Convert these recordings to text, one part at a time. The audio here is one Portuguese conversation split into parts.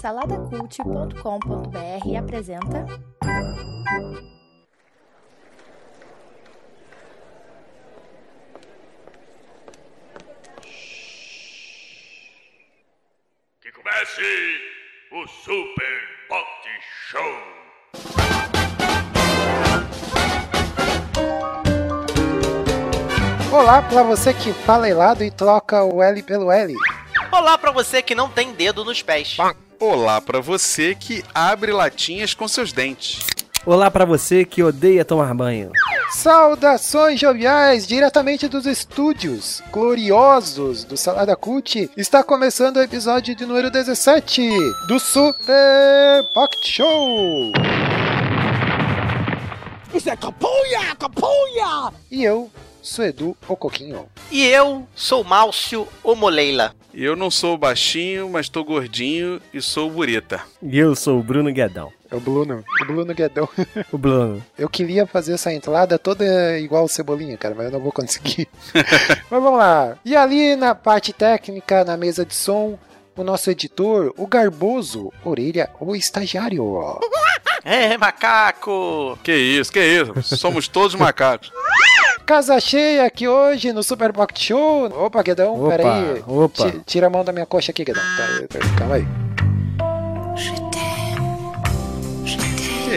Saladacult.com.br apresenta. Que comece o Super Pot Show! Olá pra você que fala helado e troca o L pelo L. Olá pra você que não tem dedo nos pés. Olá pra você que abre latinhas com seus dentes. Olá pra você que odeia tomar banho. Saudações joviais, diretamente dos estúdios gloriosos do Salada Cult. Está começando o episódio de número 17 do Super Pocket Show. Isso é capunha, capunha! E eu sou Edu o Coquinho. E eu sou Márcio Omoleila. Eu não sou baixinho, mas tô gordinho e sou burita. E eu sou o Bruno Guedão. É o Bruno, o Bruno Guedão. O Bruno. Eu queria fazer essa entrada toda igual o Cebolinha, cara, mas eu não vou conseguir. mas vamos lá. E ali na parte técnica, na mesa de som, o nosso editor, o Garboso, Orelha, o estagiário. É, macaco! Que isso, que isso. Somos todos macacos. Casa cheia aqui hoje no Super Pocket Show. Opa, Guedão, Opa, peraí. opa. Ti- Tira a mão da minha coxa aqui, Guedão. Tá, tá, calma aí.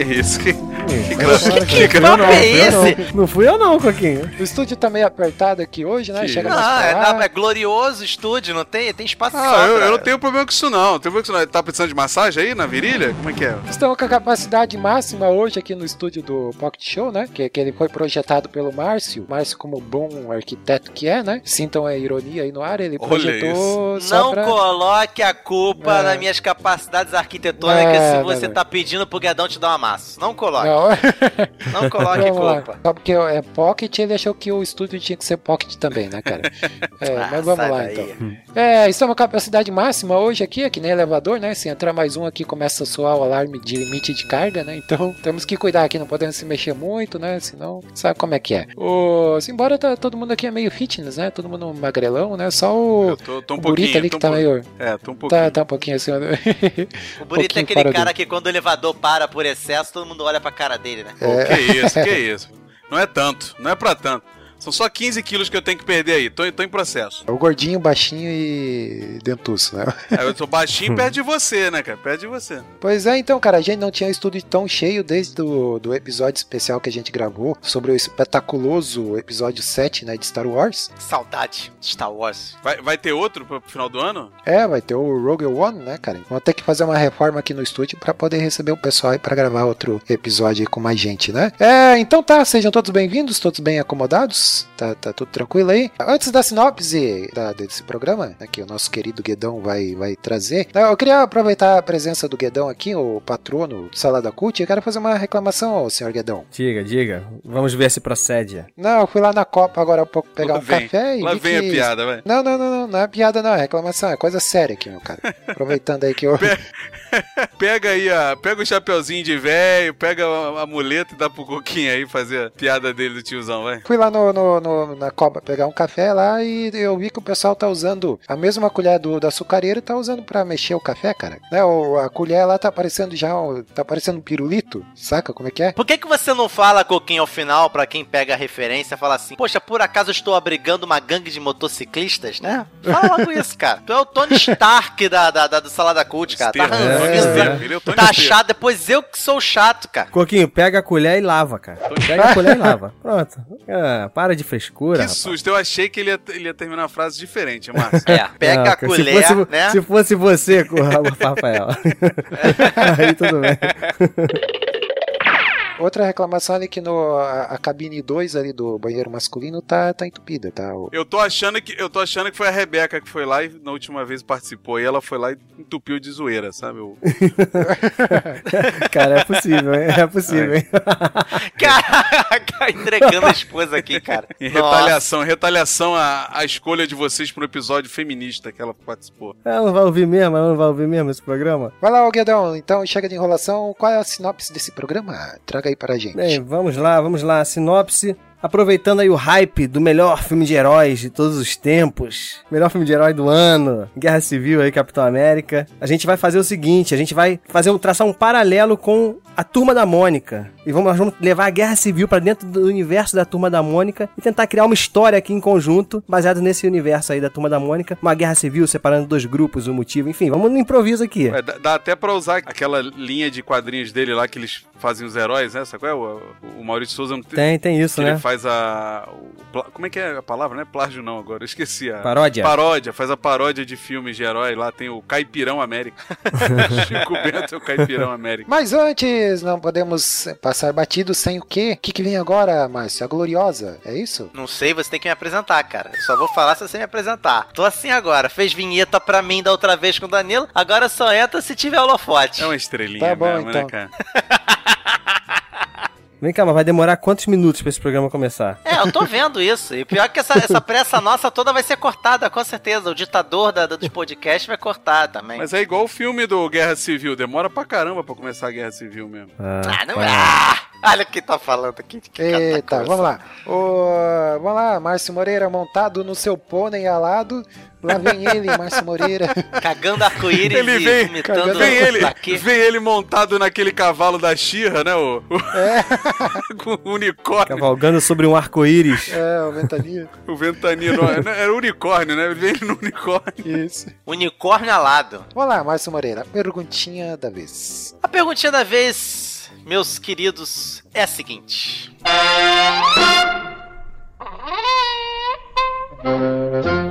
Que isso, que, que, papo é esse? Não, não fui eu não, Coquinho. O estúdio tá meio apertado aqui hoje, né? Que Chega Ah, pra é, lá. não, é glorioso estúdio, não tem, tem espaço Ah, eu, eu não tenho problema com isso não. Tenho problema com isso não. Tá precisando de massagem aí na virilha? Como é que é? Estamos com a capacidade máxima hoje aqui no estúdio do Pocket Show, né? Que, que ele foi projetado pelo Márcio. Márcio, como bom arquiteto que é, né? Sintam a ironia aí no ar, ele projetou só Não pra... coloque a culpa É. nas minhas capacidades arquitetônicas É, se não, você não. tá pedindo pro Guedão te dar uma massa. Não coloque. Não. Não coloque culpa. Só porque é Pocket, ele achou que o estúdio tinha que ser Pocket também, né, cara? É, Ah, mas vamos lá, daí. então. É, estamos com a capacidade máxima hoje aqui, é que nem elevador, né? Se entrar mais um aqui, começa a soar o alarme de limite de carga, né? Então, temos que cuidar aqui, não podemos se mexer muito, né? Senão, sabe como é que é. O... Embora tá, todo mundo aqui é meio fitness, né? Todo mundo magrelão, né? Só o, tô, tô um o Burita ali que tá um meio... É, tô um pouquinho. Tá, tá um pouquinho assim... né? O bonito é aquele cara que quando o elevador para por excesso, todo mundo olha pra cara dele, né? Pô, Que isso, que isso. Não é tanto, não é pra tanto. São só 15 quilos que eu tenho que perder aí. Tô, tô em processo. O gordinho, baixinho e dentuço, né? Aí eu sou baixinho perto de você, né, cara? Perto de você. Pois é, então, cara, a gente não tinha um estúdio tão cheio desde o do episódio especial que a gente gravou sobre o espetaculoso episódio 7, né, de Star Wars. Saudade de Star Wars. Vai, vai ter outro pro final do ano? É, vai ter o Rogue One, né, cara? Vamos ter que fazer uma reforma aqui no estúdio pra poder receber o pessoal aí pra gravar outro episódio aí com mais gente, né? É, então tá, sejam todos bem-vindos, todos bem acomodados, tá, tá tudo tranquilo aí. Antes da sinopse da- desse programa, né, que o nosso querido Guedão vai, vai trazer, né, eu queria aproveitar a presença do Guedão aqui, o patrono do Salada Cult, eu quero fazer uma reclamação ao senhor Guedão. Diga, diga. Vamos ver se procede. Não, eu fui lá na Copa agora há pouco pegar Lá um vem, café e Lá vem que... a piada, vai. Não, não, não, não, não é piada não, é reclamação, é coisa séria aqui, meu cara. Aproveitando aí que eu... Pega aí, a, pega o chapeuzinho de velho, pega a, a muleta e dá pro Coquinho aí fazer a piada dele do tiozão, vai. Fui lá no, no- no- na Copa pegar um café lá e eu vi que o pessoal tá usando a mesma colher do, do açucareiro e tá usando pra mexer o café, cara. Né, o- a colher lá tá parecendo já, um- tá parecendo um pirulito, saca como é que é? Por que, que você não fala, Coquinho, ao final, pra quem pega a referência, fala assim, poxa, por acaso eu estou abrigando uma gangue de motociclistas, né? Fala logo isso, cara. Tu é o Tony Stark da, da, da- do Salada Cult, cara. Tá É, é o Tony tá chato, depois eu que sou chato, cara. Coquinho, pega a colher e lava, cara. Pega a colher e lava. Pronto. Ah, para de frescura. Que rapaz. susto, eu achei que ele ia, ele ia terminar a frase diferente, Márcio. É, pega Não, a cara, colher, se fosse, né? Se fosse você, com o Rafael. Aí tudo bem. Outra reclamação ali que no, a, a cabine 2 ali do banheiro masculino tá, tá entupida, tá? O- Eu tô achando que eu tô achando que foi a Rebeca que foi lá e na última vez participou e ela foi lá e entupiu de zoeira, sabe? O- Cara, é possível, hein? É possível, hein? Caraca, entregando a esposa aqui, cara. Em retaliação, em retaliação à, à escolha de vocês pro episódio feminista que ela participou. Ela não vai ouvir mesmo? Ela não vai ouvir mesmo esse programa? Vai lá, Guedão, então chega de enrolação. Qual é a sinopse desse programa? Traga aí a gente. Bem, vamos lá, vamos lá. Sinopse aproveitando aí o hype do melhor filme de heróis de todos os tempos, melhor filme de herói do ano, Guerra Civil aí, Capitão América, a gente vai fazer o seguinte, a gente vai fazer um, traçar um paralelo com a Turma da Mônica. E vamos, nós vamos levar a Guerra Civil pra dentro do universo da Turma da Mônica e tentar criar uma história aqui em conjunto, baseado nesse universo aí da Turma da Mônica, uma Guerra Civil separando dois grupos, o motivo, enfim, vamos no improviso aqui. É, dá, dá até pra usar aquela linha de quadrinhos dele lá que eles fazem os heróis, né? Sabe qual é? O, o Maurício Souza não tem. Tem, tem isso, né? Faz a. o como é que é a palavra? Não é plágio, não, agora. Eu esqueci a. Paródia. Paródia, faz a paródia de filmes de herói. Lá tem o Caipirão América. Chico Bento é o Caipirão América. Mas antes, não podemos passar batido sem o quê? O que, que vem agora, Márcio? A Gloriosa, é isso? Não sei, você tem que me apresentar, cara. Eu Só vou falar se você me apresentar. Tô assim agora. Fez vinheta pra mim da outra vez com o Danilo. Agora só entra se tiver holofote. É uma estrelinha Tá bom, mesmo, então. né, cara? Vem cá, mas vai demorar quantos minutos pra esse programa começar? É, eu tô vendo isso. E pior que essa, essa pressa nossa toda vai ser cortada, com certeza. O ditador da, dos podcasts vai cortar também. Mas é igual o filme do Guerra Civil. Demora pra caramba pra começar a Guerra Civil mesmo. Ah, não vai. é. Ah, olha o que tá falando aqui. Que Eita, coisa. vamos lá. Ô, vamos lá, Márcio Moreira montado no seu pônei alado. Lá vem ele, Márcio Moreira. Cagando arco-íris Ele e vem, vomitando vem ele, vem ele montado naquele cavalo da Xirra, né? O, o- É, com o unicórnio. Cavalgando sobre um arco-íris. é, o Ventania. O ventania não, era o unicórnio, né? Vem ele no unicórnio. Isso. Unicórnio alado. Vamos lá, Márcio Moreira. Perguntinha da vez. A perguntinha da vez, meus queridos, é a seguinte.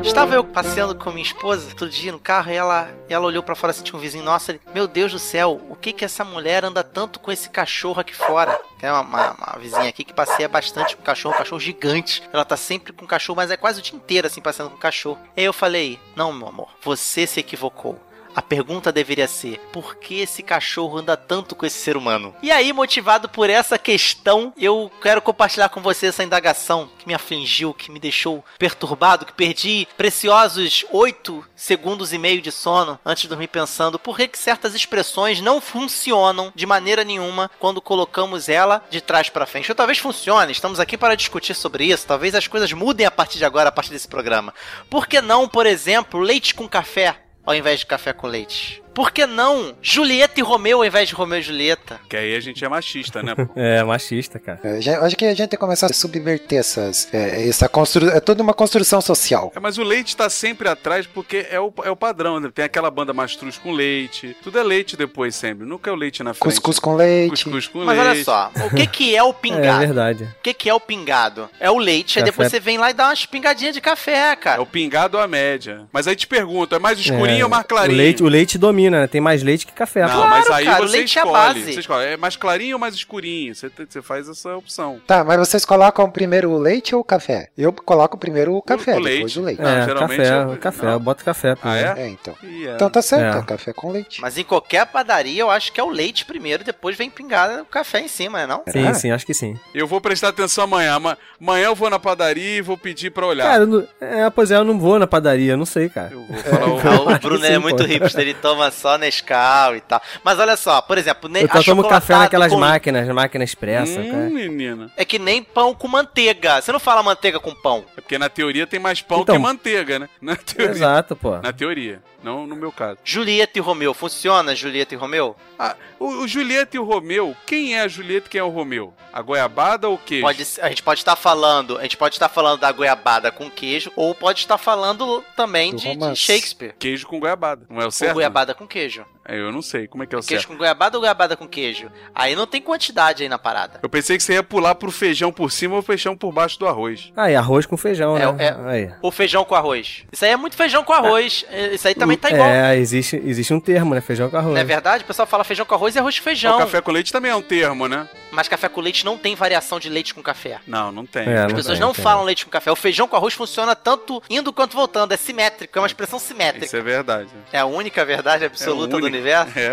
Estava eu passeando com minha esposa outro dia no carro e ela, e ela olhou pra fora assim, tinha um vizinho nosso. Meu Deus do céu, o que que essa mulher anda tanto com esse cachorro aqui fora? É uma, uma- uma vizinha aqui que passeia bastante com cachorro, um cachorro gigante. Ela tá sempre com cachorro, mas é quase o dia inteiro assim passeando com cachorro. Aí eu falei: Não, meu amor, você se equivocou. A pergunta deveria ser: por que esse cachorro anda tanto com esse ser humano? E aí, motivado por essa questão, eu quero compartilhar com você essa indagação que me afligiu, que me deixou perturbado, que perdi preciosos 8 segundos e meio de sono antes de dormir pensando por que, que certas expressões não funcionam de maneira nenhuma quando colocamos ela de trás para frente. Ou talvez funcione, estamos aqui para discutir sobre isso, talvez as coisas mudem a partir de agora, a partir desse programa. Por que não, por exemplo, leite com café? Ao invés de café com leite? Por que não Julieta e Romeu ao invés de Romeu e Julieta? Que aí a gente é machista, né? É, machista, cara. É, já- acho que a gente tem que começar a subverter essas. É, essa constru... é toda uma construção social. É, mas o leite tá sempre atrás porque é o, é o padrão, né? Tem aquela banda mastruz com leite. Tudo é leite depois sempre. Nunca é o leite na frente. Cuscuz com leite. Cuscuz com Mas leite. olha só, o que que é o É pingado? verdade. o que que é o pingado? É o leite, aí Café. depois você vem lá e dá umas pingadinhas de café, É cara. o pingado ou a média. Mas aí te pergunto, é mais escurinho É, ou mais clarinho? O leite, o leite domina, né? Tem mais leite que café. Não, Claro, mas aí cara, o você leite é a escolhe. base. Você escolhe. É mais clarinho ou mais escurinho? Você, você faz essa opção. Tá, mas vocês colocam primeiro o leite ou o café? Eu coloco primeiro o café, o depois leite. o leite. Não, É, geralmente café, eu- café, não. eu boto café. Ah, é? É, então. E é. Então tá certo, É. é café com leite. Mas em qualquer padaria eu acho que é o leite primeiro, depois vem pingada o café em cima, né não? Sim, Será? sim, acho que sim. Eu vou prestar atenção amanhã. Ama- Amanhã eu vou na padaria e vou pedir pra olhar. Cara, não- é, pois é, eu não vou na padaria, não sei, cara. eu vou falar o... O Bruno é sim, muito hipster, ele toma só Nescau e tal. Mas olha só, por exemplo, ne- Eu tomo café naquelas com- máquinas, máquina expressa, Hum, cara. menina. É que nem pão com manteiga. Você não fala manteiga com pão. É porque na teoria tem mais pão Então. que manteiga, né? Na teoria. Exato, pô. Na teoria, não no meu caso. Julieta e Romeu, funciona Julieta e Romeu? Ah, o, o Julieta e o Romeu, quem é a Julieta e quem é o Romeu? A goiabada ou o queijo? Pode, a gente pode estar falando, a gente pode estar falando da goiabada com queijo, ou pode estar falando também de, de. Shakespeare. Queijo com goiabada, não é o Ou certo? goiabada com queijo. É, eu não sei, como é que é o Queijo certo? com goiabada ou goiabada com queijo? Aí não tem quantidade aí na parada. Eu pensei que você ia pular pro feijão por cima ou feijão por baixo do arroz. Ah, e arroz com feijão, É, né? Aí. Ou feijão com arroz. Isso aí é muito feijão com arroz. É, Isso aí também tá igual. É, existe, existe um termo, né? Feijão com arroz. Não é verdade? O pessoal fala feijão com arroz e arroz com feijão. O café com leite também é um termo, né? Mas café com leite não tem variação de leite com café. Não, não tem. É, As pessoas tem, não tem. falam leite com café. O feijão com arroz funciona tanto indo quanto voltando. É simétrico, é uma expressão simétrica. Isso é verdade. É a única verdade. absoluta É do universo. É,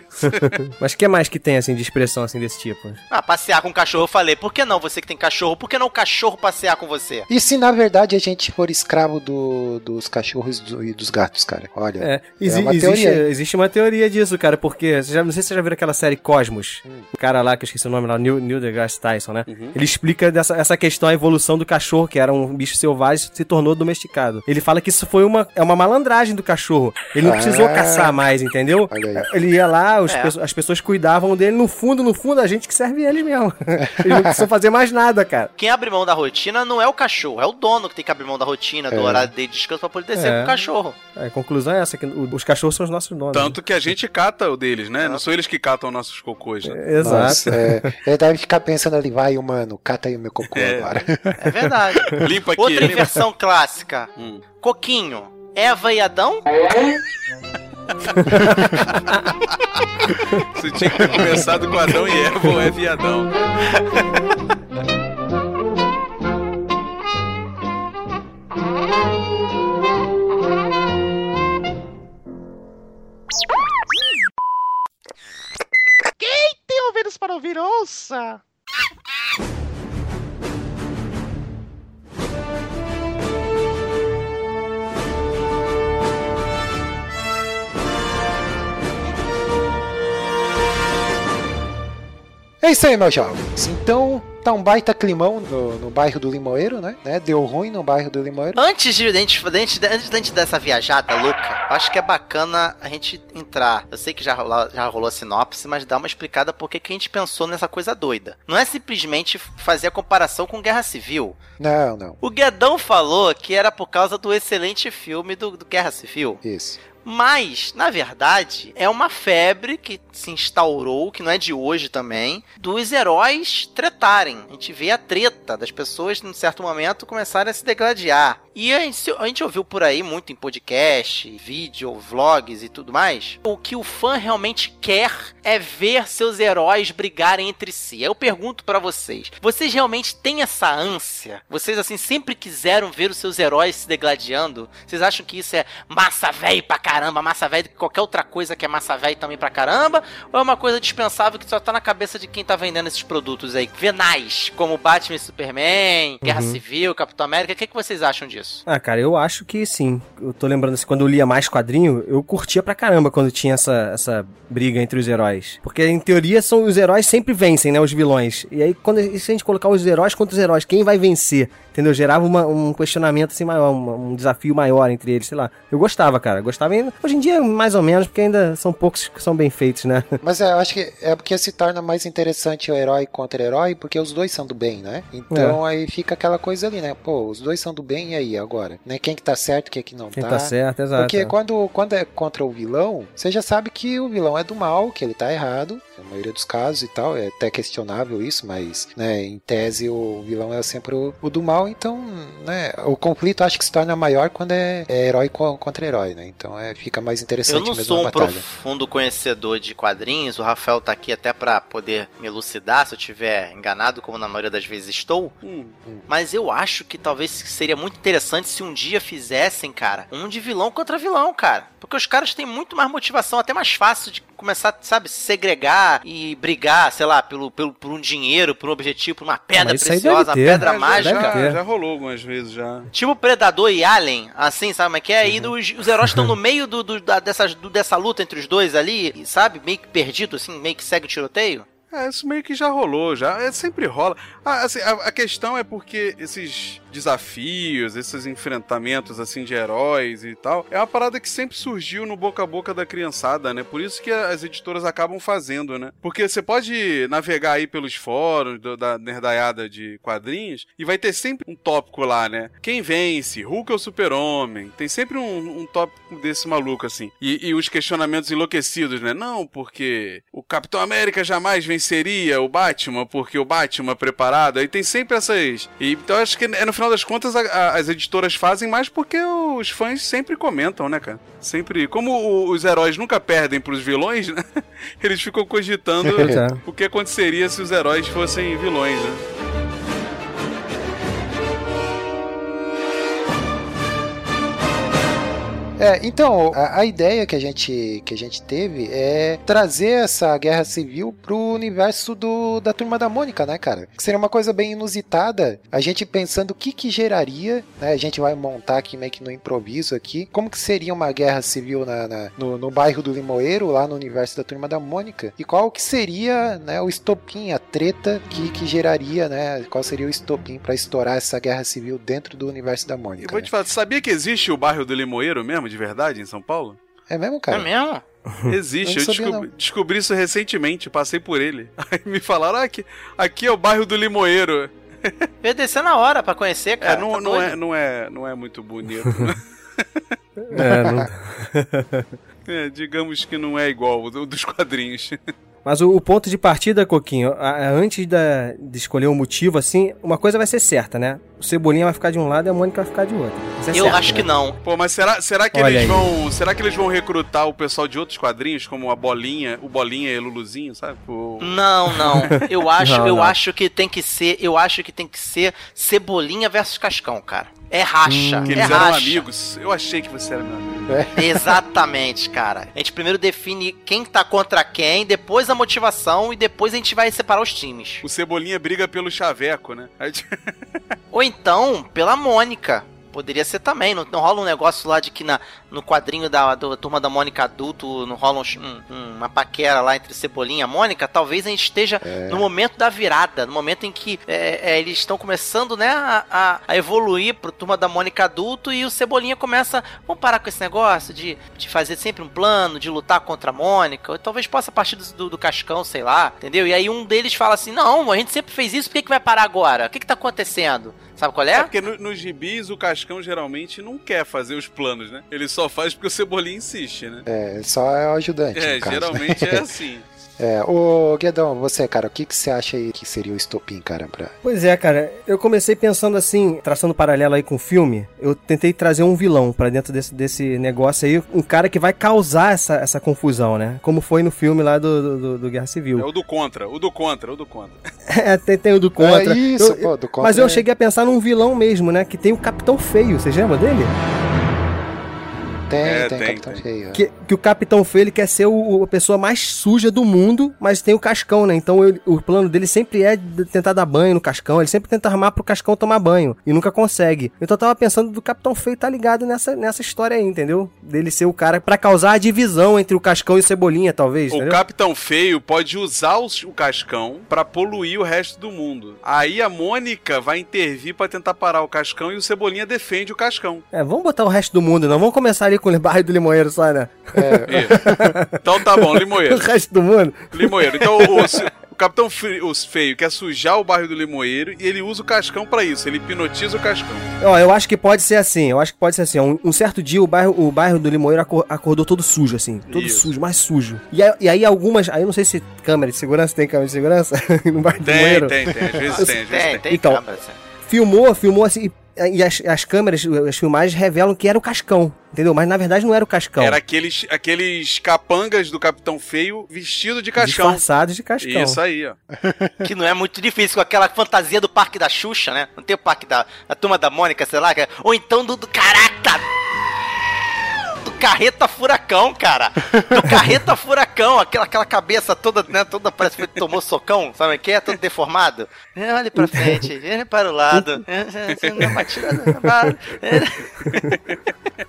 Mas o que mais que tem, assim, de expressão, assim, desse tipo? Ah, passear com o cachorro, eu falei. Por que não você que tem cachorro? Por que não o cachorro passear com você? E se na verdade a gente for escravo do- dos cachorros e dos gatos, cara? Olha. É, exi- uma existe, teoria. existe uma teoria disso, cara, porque, você já, não sei se você já viu aquela série Cosmos, Hum. o cara lá, que eu esqueci o nome lá, Neil, Neil deGrasse Tyson, né? Ele explica dessa, essa questão, a evolução do cachorro, que era um bicho selvagem, se tornou domesticado. Ele fala que isso foi uma, é uma malandragem do cachorro. Ele não Ah. precisou caçar mais, entendeu? Aí. Ele ia lá, os É. as pessoas cuidavam dele, no fundo, no fundo, a gente que serve ele mesmo. Eles não precisam fazer mais nada, cara. Quem abre mão da rotina não é o cachorro, é o dono que tem que abrir mão da rotina, do É. horário de descanso pra poder descer É. com o cachorro. A conclusão é essa, que os cachorros são os nossos donos. Tanto que a gente cata o deles, né? Não são eles que catam nossos cocôs. Né? Exato. Nossa, é, ele deve ficar pensando ali, vai, humano, cata aí o meu cocô É. agora. É verdade. Limpa aqui. Outra limpa. inversão clássica. Hum. Coquinho. Eva e Adão? Você tinha que ter começado com Adão e Eva ou Eva e Adão. Ouvidos para ouvir, ouça! É isso aí, meus jovens. Então, tá um baita climão no, no bairro do Limoeiro, né? né? Deu ruim no bairro do Limoeiro. Antes de, antes, antes, antes gente dessa viajada louca, eu acho que é bacana a gente entrar. Eu sei que já rolou, já rolou a sinopse, mas dá uma explicada por que que a gente pensou nessa coisa doida. Não é simplesmente fazer a comparação com Guerra Civil. Não, não. O Guedão falou que era por causa do excelente filme do, do Guerra Civil. Isso. Mas, na verdade, é uma febre que se instaurou, que não é de hoje também, dos heróis tretarem. A gente vê a treta das pessoas, num certo momento, começarem a se degladiar. E a gente, a gente ouviu por aí muito em podcast, vídeo, vlogs e tudo mais. O que o fã realmente quer é ver seus heróis brigarem entre si. Eu pergunto pra vocês: vocês realmente têm essa ânsia? Vocês, assim, sempre quiseram ver os seus heróis se degladiando? Vocês acham que isso é massa velho pra caramba, massa velho do que qualquer outra coisa que é massa velho também pra caramba? Ou é uma coisa dispensável que só tá na cabeça de quem tá vendendo esses produtos aí? Venais, como Batman e Superman, Guerra Uhum. Civil, Capitão América. O que, que vocês acham disso? Ah, cara, eu acho que sim. Eu tô lembrando assim, quando eu lia mais quadrinho, eu curtia pra caramba quando tinha essa, essa briga entre os heróis. Porque, em teoria, são os heróis sempre vencem, né? Os vilões. E aí, quando e se a gente colocar os heróis contra os heróis, quem vai vencer? Entendeu? Gerava uma- um questionamento assim maior, um, um desafio maior entre eles, sei lá. Eu gostava, cara. Gostava ainda. Hoje em dia, mais ou menos, porque ainda são poucos que são bem feitos, né? Mas é, eu acho que é porque se torna mais interessante o herói contra herói, porque os dois são do bem, né? Então aí fica aquela coisa ali, né? Pô, os dois são do bem, e aí agora? Né? Quem que tá certo, quem que não Quem tá? tá certo, exato. Porque quando, quando é contra o vilão, você já sabe que o vilão é do mal, que ele tá errado, na maioria dos casos e tal, é até questionável isso, mas, né, em tese o vilão é sempre o, o do mal, então, né, o conflito acho que se torna maior quando é, é herói co- contra herói, né, então é, fica mais interessante Eu não mesmo sou um profundo conhecedor de quadrinhos, o Rafael tá aqui até pra poder me elucidar se eu tiver enganado, como na maioria das vezes estou. Hum. Mas eu acho que talvez seria muito interessante se um dia fizessem, cara, um de vilão contra vilão, cara. Porque os caras têm muito mais motivação, até mais fácil de começar, sabe, se segregar e brigar, sei lá, pelo, pelo, por um dinheiro, por um objetivo, por uma pedra preciosa, uma pedra Deve mágica. já, ter. já rolou algumas vezes já. Tipo Predador e Alien, assim, sabe como é que é? E os, os heróis estão no meio do, do- da, dessas- do- dessa luta entre os dois ali, e, sabe? Meio que perdido, assim, meio que segue o tiroteio. É, isso meio que já rolou, já. É, sempre rola. Assim, a, a questão é porque esses desafios, esses enfrentamentos, assim, de heróis e tal, é uma parada que sempre surgiu no boca a boca da criançada, né? Por isso que as editoras acabam fazendo, né? Porque você pode navegar aí pelos fóruns do- da nerdaiada de quadrinhos e vai ter sempre um tópico lá, né? Quem vence? Hulk ou Super-Homem? Tem sempre um, um tópico desse maluco, assim. E, e os questionamentos enlouquecidos, né? Não, porque o Capitão América jamais venceria o Batman, porque o Batman preparado. Aí tem sempre essas. E, então acho que é, no final das contas a- a- as editoras fazem mais porque os fãs sempre comentam, né, cara? Sempre. Como o- os heróis nunca perdem pros vilões, né? Eles ficam cogitando é. o que aconteceria se os heróis fossem vilões, né? É, então, a, a ideia que a, gente, que a gente teve é trazer essa guerra civil pro universo do, da Turma da Mônica, né, cara? Que seria uma coisa bem inusitada. A gente pensando o que que geraria, né? A gente vai montar aqui meio que no improviso aqui. Como que seria uma guerra civil na, na- no, no bairro do Limoeiro, lá no universo da Turma da Mônica? E qual que seria, né, o estopim, a treta que, que geraria, né? Qual seria o estopim pra estourar essa guerra civil dentro do universo da Mônica? vou né? te falar, sabia que existe o bairro do Limoeiro mesmo, de verdade, em São Paulo? É mesmo, É cara? mesmo? Existe, Eu eu, descobri, descobri isso recentemente, passei por ele. Aí me falaram, ah, aqui, aqui é o bairro do Limoeiro. Eu ia descer na hora pra conhecer, cara. É, não, tá não, é, não, é, não é muito bonito. É, não- É, digamos que não é igual o do- dos quadrinhos. Mas o, o ponto de partida, Coquinho, a- a- antes da- de escolher o motivo, assim, uma coisa vai ser certa, né? O Cebolinha vai ficar de um lado e a Mônica vai ficar de outro. É Eu certo, acho né? que não. Pô, mas será, será que Olha eles aí. vão. Será que eles vão recrutar o pessoal de outros quadrinhos, como a Bolinha, o Bolinha e o Luluzinho, sabe? O- Não, não. Eu acho, Não, eu não. acho que tem que ser, eu acho que tem que ser Cebolinha versus Cascão, cara. É racha, Hum. que é eles eram racha. amigos. Eu achei que você era meu amigo. Exatamente, cara. A gente primeiro define quem tá contra quem, depois a motivação e depois a gente vai separar os times. O Cebolinha briga pelo Chaveco, né? Ou então, pela Mônica. Poderia ser também. Não, não rola um negócio lá de que na, no quadrinho da, turma da Mônica adulto não rola um- um- uma paquera lá entre Cebolinha e Mônica? Talvez a gente esteja no momento da virada, no momento em que é, é, eles estão começando, né, a, a- a evoluir pro turma da Mônica adulto e o Cebolinha começa. Vamos parar com esse negócio de, de fazer sempre um plano, de lutar contra a Mônica. Ou talvez possa partir do, do, do Cascão, sei lá, entendeu? E aí um deles fala assim: Não, a gente sempre fez isso, por que, que vai parar agora? O que, que tá acontecendo? Sabe qual é é? porque no- nos gibis o Cascão geralmente não quer fazer os planos, né? Ele só faz porque o Cebolinha insiste, né? É, só é o ajudante, É, no caso. geralmente é assim. É, ô Guedão, você, cara, o que, que você acha aí que seria o estopim, cara, pra... Pois é, cara, eu comecei pensando assim, traçando paralelo aí com o filme, eu tentei trazer um vilão pra dentro desse, desse negócio aí, um cara que vai causar essa, essa confusão, né? Como foi no filme lá do, do, do- Guerra É Civil. o do contra, o do contra, o do contra. É, tem, tem o do Contra. É isso, Eu- pô, do contra. Mas eu é- cheguei a pensar num vilão mesmo, né? Que tem o Capitão Feio, vocês lembram dele? Tem, É, tem, tem, Capitão tem. Feio. é. Que, que o Capitão Feio ele quer ser o, o- a pessoa mais suja do mundo, mas tem o Cascão, né? Então ele- o plano dele sempre é tentar dar banho no Cascão, ele sempre tenta armar pro Cascão tomar banho e nunca consegue. Então eu tava pensando do Capitão Feio tá ligado nessa, nessa história aí, entendeu? Dele ser o cara pra causar a divisão entre o Cascão e o Cebolinha, talvez. O entendeu? Capitão Feio pode usar os- o Cascão pra poluir o resto do mundo. Aí a Mônica vai intervir pra tentar parar o Cascão e o Cebolinha defende o Cascão. É, vamos botar o resto do mundo, não. Vamos começar ali com o bairro do Limoeiro só, né? Isso. então tá bom, O Limoeiro. resto do mundo. Limoeiro. Então o, o- o Capitão Fe- o Feio quer sujar o bairro do Limoeiro e ele usa o Cascão pra isso. Ele hipnotiza o Cascão. Ó, eu acho que pode ser assim, eu acho que pode ser assim. Um, um certo dia o bairro, o bairro do Limoeiro acor- acordou todo sujo, assim. Todo Isso. sujo, mais sujo. E aí, e aí algumas. Aí eu não sei se câmera de segurança tem câmera de segurança no bairro do Tem, Limoeiro. tem, tem. Às vezes tem, às vezes Tem, tem. tem Então, câmera, assim. Filmou, filmou assim. E as, as câmeras, as filmagens revelam que era o Cascão, entendeu? Mas na verdade não era o Cascão. Era aqueles, aqueles capangas do Capitão Feio vestido de Cascão. Disfarçados de Cascão. Isso aí, ó. Que não é muito difícil, com aquela fantasia do parque da Xuxa, né? Não tem o parque da, da turma da Mônica, sei lá. que é- Ou então do, do caraca! Do carreta furacão, cara! Do carreta furacão, aquela, aquela cabeça toda, né? Toda parece que tomou socão, sabe o que é? Todo deformado. É, Olhe pra frente, olhe para o lado. É, não, é.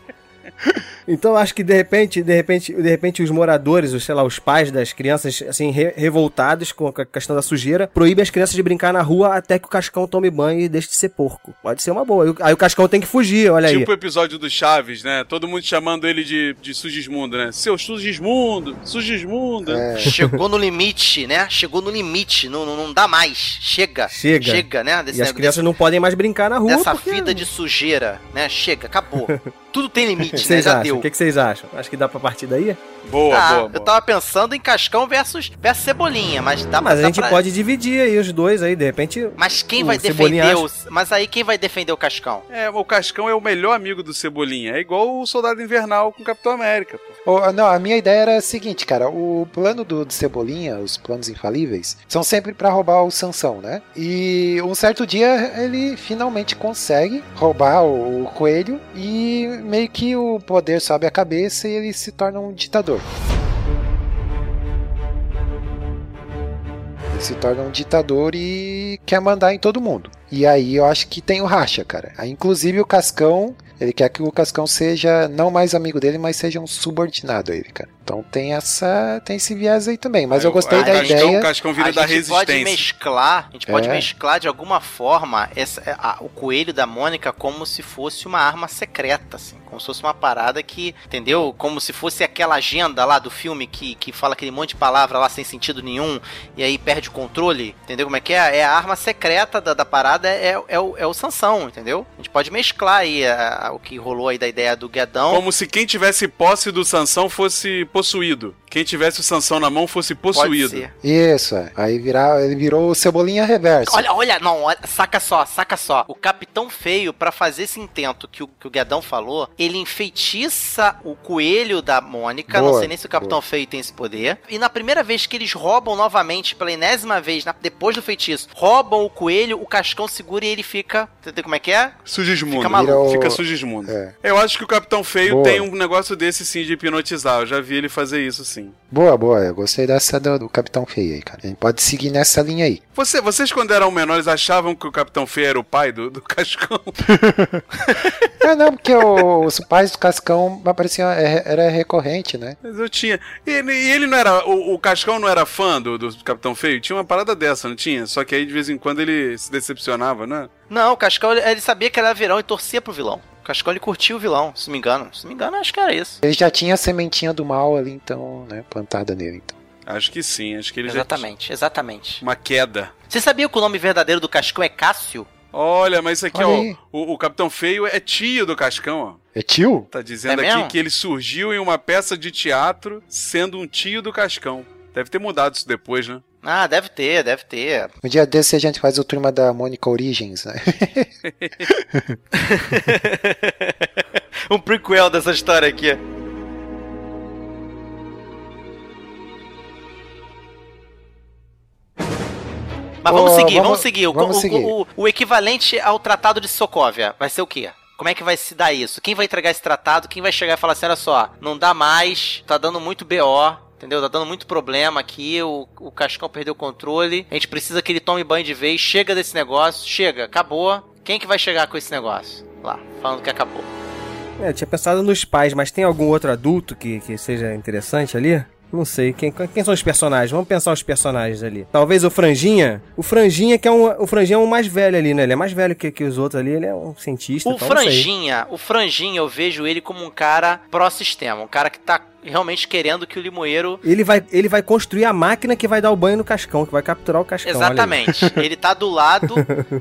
Então eu acho que de repente, de repente, de repente os moradores, os, sei lá, os pais das crianças, assim, re- revoltados com a questão da sujeira, proíbem as crianças de brincar na rua até que o Cascão tome banho e deixe de ser porco. Pode ser uma boa. Aí o- Cascão tem que fugir, olha aí. Tipo o episódio do Chaves, né? Todo mundo chamando ele de, de Sugismundo, né? Seu Sugismundo, Sugismundo. É. Chegou no limite, né? Chegou no limite, não, não, não dá mais. Chega. Chega. Chega, né? Desse E as crianças não podem mais brincar na rua. dessa porque- vida de sujeira, né? Chega, acabou. Tudo tem limite, que né? vocês Já acham? deu. O que vocês acham? Acho que dá pra partir daí? Boa, Ah, boa, eu boa. tava pensando em Cascão versus, versus Cebolinha, mas dá Mas a dá gente pra- pode dividir aí os dois aí, de repente. Mas quem o vai Cebolinha defender acha- o... Mas aí quem vai defender o Cascão? É, o Cascão é o melhor amigo do Cebolinha. É igual o Soldado Invernal com o Capitão América, pô. Ô, não, a minha ideia era a seguinte, cara. O plano do, do Cebolinha, os planos infalíveis, são sempre pra roubar o Sansão, né? E um certo dia ele finalmente consegue roubar o, o coelho e meio que o poder sobe a cabeça e ele se torna um ditador. Ele se torna um ditador e quer mandar em todo mundo. E aí eu acho que tem o racha, cara. Aí, inclusive o Cascão, ele quer que o Cascão seja não mais amigo dele, mas seja um subordinado a ele, cara. Então tem essa, tem esse viés aí também. Mas eu gostei da Cascão, ideia. Cascão vira a da gente pode mesclar, a gente pode É. mesclar de alguma forma essa, a- o coelho da Mônica como se fosse uma arma secreta, assim, como se fosse uma parada que, entendeu? Como se fosse aquela agenda lá do filme que, que fala aquele monte de palavra lá sem sentido nenhum e aí perde o controle, entendeu como é que é? É a arma secreta da, da parada, é, é, o, é o Sansão, entendeu? A gente pode mesclar aí a- a- o que rolou aí da ideia do Guedão. Como se quem tivesse posse do Sansão fosse possuído. Quem tivesse o Sansão na mão fosse Pode possuído. ser. Isso, aí virar, ele virou o Cebolinha Reverso. Olha, olha, não, olha, saca só, saca só. O Capitão Feio, pra fazer esse intento que o, que o Guedão falou, ele enfeitiça o coelho da Mônica. Boa, não sei nem se o Capitão Feio tem esse poder. E na primeira vez que eles roubam novamente, pela enésima vez, na- depois do feitiço, roubam o coelho, o Cascão segura e ele fica. Entendeu como é que é? Sugismundo. Fica maluco. O- Fica sugismundo. É. Eu acho que o Capitão Feio Boa. tem um negócio desse sim de hipnotizar. Eu já vi ele fazer isso sim. Boa, boa. Eu gostei dessa do, do Capitão Feio aí, cara. A gente pode seguir nessa linha aí. Você, vocês, quando eram menores, achavam que o Capitão Feio era o pai do, do Cascão? Ah, não, porque o- os pais do Cascão apareciam, é- era recorrente, né? Mas eu tinha. E ele, e ele não era. O, o Cascão não era fã do, do Capitão Feio? Tinha uma parada dessa, não tinha? Só que aí de vez em quando ele se decepcionava, né? Não, o Cascão, ele, ele sabia que era vilão e torcia pro vilão. O Cascão, ele curtia o vilão, se não me engano. Se não me engano, acho que era isso. Ele já tinha a sementinha do mal ali, então, né, plantada nele. Então. Acho que sim, acho que ele Exatamente, exatamente. já tinha uma queda. Você sabia que o nome verdadeiro do Cascão é Cássio? Olha, mas isso aqui, Olha ó. O, o Capitão Feio é tio do Cascão, ó. É tio? Tá dizendo É aqui mesmo? que ele surgiu em uma peça de teatro sendo um tio do Cascão. Deve ter mudado isso depois, né? Ah, deve ter, deve ter. Um dia desse a gente faz o turma da Mônica Origins, né? um prequel dessa história aqui. Mas vamos Ô, seguir, vamos, vamos- seguir. O, vamos o- seguir. o- o equivalente ao Tratado de Sokovia vai ser o quê? Como é que vai se dar isso? Quem vai entregar esse tratado? Quem vai chegar e falar assim: olha só, não dá mais, tá dando muito BO, entendeu? Tá dando muito problema aqui, o, o Cascão perdeu o controle, a gente precisa que ele tome banho de vez, chega desse negócio, chega, acabou. Quem que vai chegar com esse negócio? Lá, falando que acabou. É, eu tinha pensado nos pais, mas tem algum outro adulto que, que seja interessante ali? Não sei, quem, quem são os personagens? Vamos pensar os personagens ali. Talvez o Franjinha. O Franjinha, que é um. O Franjinha é um mais velho ali, né? Ele é mais velho que, que os outros ali, ele é um cientista. O sei. Franjinha, o Franjinha, eu vejo ele como um cara pró-sistema, um cara que tá realmente querendo que o limoeiro. Ele vai, ele vai construir a máquina que vai dar o banho no cascão, que vai capturar o cascão. Exatamente. ele tá do lado.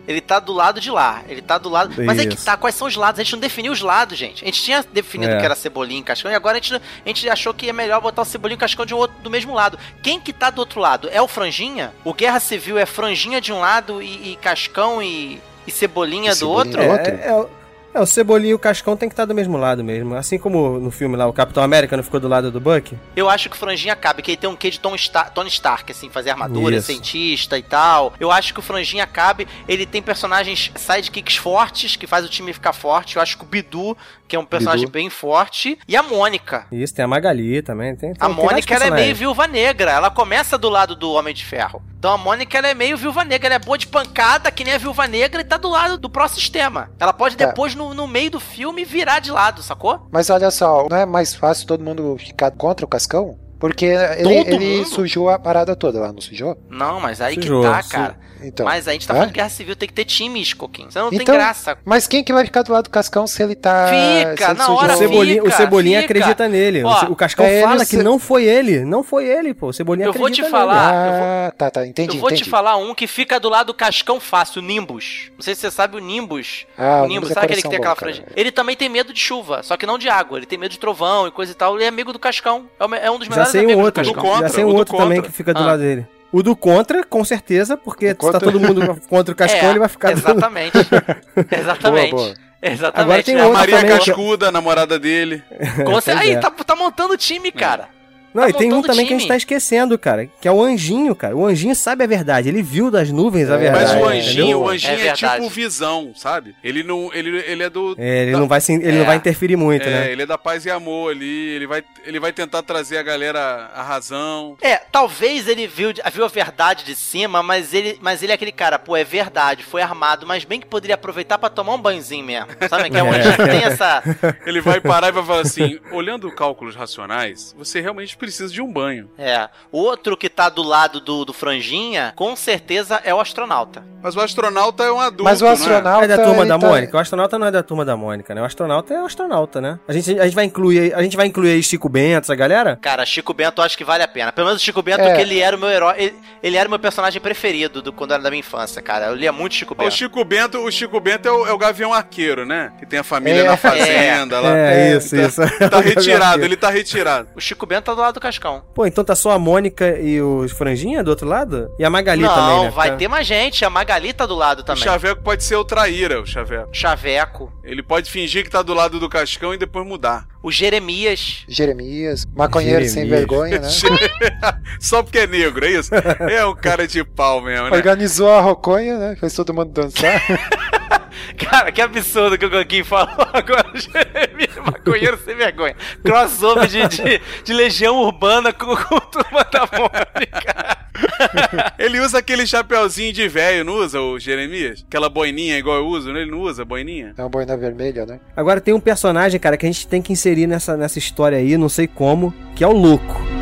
Ele tá do lado de lá. Ele tá do lado. Mas é que Isso. tá, quais são os lados? A gente não definiu os lados, gente. A gente tinha definido É. que era cebolinha e cascão, e agora a gente, a gente achou que é melhor botar o cebolinha e o cascão de um outro, do mesmo lado. Quem que tá do outro lado? É o Franjinha? O Guerra Civil é Franjinha de um lado e, e cascão e, e cebolinha E do Cebolinha outro? é É, outro? é, é, o- é, o Cebolinha e o Cascão tem que estar do mesmo lado mesmo. Assim como no filme lá, o Capitão América não ficou do lado do Buck. Eu acho que o Franjinha cabe, que ele tem um quê de Tom Star- Tony Stark, assim, fazer armadura, Isso. cientista e tal. Eu acho que o Franjinha cabe, ele tem personagens sidekicks fortes, que faz o time ficar forte. Eu acho que o Bidu, que é um personagem Bidu. bem forte. E a Mônica. Isso, tem a Magali também. Tem, tem, A Mônica, ela é meio viúva negra. Ela começa do lado do Homem de Ferro. Então a Mônica, ela é meio viúva negra. Ela é boa de pancada, que nem a viúva negra, e tá do lado do pró-sistema. Ela pode Tá. depois, no, no meio do filme, virar de lado, sacou? Mas olha só, não é mais fácil todo mundo ficar contra o Cascão? Porque ele, ele sujou a parada toda lá, não sujou? Não, mas aí Sujou, que tá, su- cara. Então. Mas a gente tá falando de guerra civil, tem que ter times, Coquinho. Senão não Então, tem graça. Mas quem que vai ficar do lado do Cascão se ele tá. Fica, ele na sujou? hora O Cebolinha, o fica, Cebolinha fica. acredita nele. O Ó, o Cascão é, fala ele que se- não foi ele. Não foi ele, pô. O Cebolinha Eu vou acredita te nele. falar. Ah, tá, tá, entendi. eu vou entendi. te falar um que fica do lado do Cascão fácil, o Nimbus. Não sei se você sabe o Nimbus. Ah, o o Nimbus, é sabe aquele que tem aquela franja? Ele também tem medo de chuva, só que não de água. Ele tem medo de trovão e coisa e tal. Ele é amigo do Cascão. É o É um dos melhores sei um outro. já sei o um outro também que fica do Ah. lado dele. O do contra, com certeza, porque se tá todo mundo contra o Cascão, É, ele vai ficar do Exatamente. exatamente. Boa, boa. Exatamente. Agora tem É, outro Maria também que- Cascuda, a namorada dele. Com cer- Pois Aí, é. tá, tá montando time, cara. Não, Tá e tem um também que a gente time. tá esquecendo, cara, que é o Anjinho, cara. O Anjinho sabe a verdade, ele viu das nuvens a É, verdade. Mas o é, anjinho, entendeu? o anjinho É é, tipo visão, sabe? Ele não. Ele, ele é do. É, ele da- não vai, se- ele não É. vai interferir muito, é, né? ele é da paz e amor ali. Ele vai, ele vai tentar trazer a galera à razão. É, talvez ele viu, viu a verdade de cima, mas ele, mas ele é aquele cara, pô, é verdade, foi armado, mas bem que poderia aproveitar pra tomar um banhozinho mesmo. Sabe? Que é É. anjinho que tem essa. Ele vai parar e vai falar assim: olhando cálculos racionais, você realmente precisa de um banho. É. O outro que tá do lado do, do Franjinha, com certeza é o astronauta. Mas o astronauta é um adulto. Mas o não é? astronauta. É da turma da tá- Mônica. O astronauta não é da turma da Mônica, né? O astronauta é o astronauta, né? A gente, a gente vai incluir aí, a gente vai incluir aí Chico Bento, essa galera? Cara, Chico Bento eu acho que vale a pena. Pelo menos o Chico Bento, É. que ele era o meu herói. Ele, ele era o meu personagem preferido do, quando era da minha infância, cara. Eu lia muito Chico O Bento. Chico Bento, o Chico Bento é o, é o Gavião Arqueiro, né? Que tem a família É. na fazenda lá. É, É, isso, tá- isso. Tá retirado, ele tá retirado. O Chico Bento tá do lado do Cascão. Pô, então tá só a Mônica e os Franjinha do outro lado? E a Magali não, também, né? vai Tá- ter mais gente. A Magali tá do lado O também. Chaveco pode ser o traíra, o Chaveco. Chaveco. Ele pode fingir que tá do lado do Cascão e depois mudar. O Jeremias. Jeremias, maconheiro sem Jeremias. vergonha, né? Só porque é negro, é isso? É um cara de pau mesmo, né? Organizou a roconha, né? Fez todo mundo dançar. Cara, que absurdo que o Goguinho falou agora. Jeremias, maconheiro sem vergonha. Crossover de, de, de legião urbana com, com turma da Mônica. Ele usa aquele chapeuzinho de velho, não usa o Jeremias? Aquela boininha igual eu uso, né? Ele não usa boininha? É uma boina vermelha, né? Agora tem um personagem, cara, que a gente tem que inserir nessa, nessa história aí, não sei como, que é o Louco.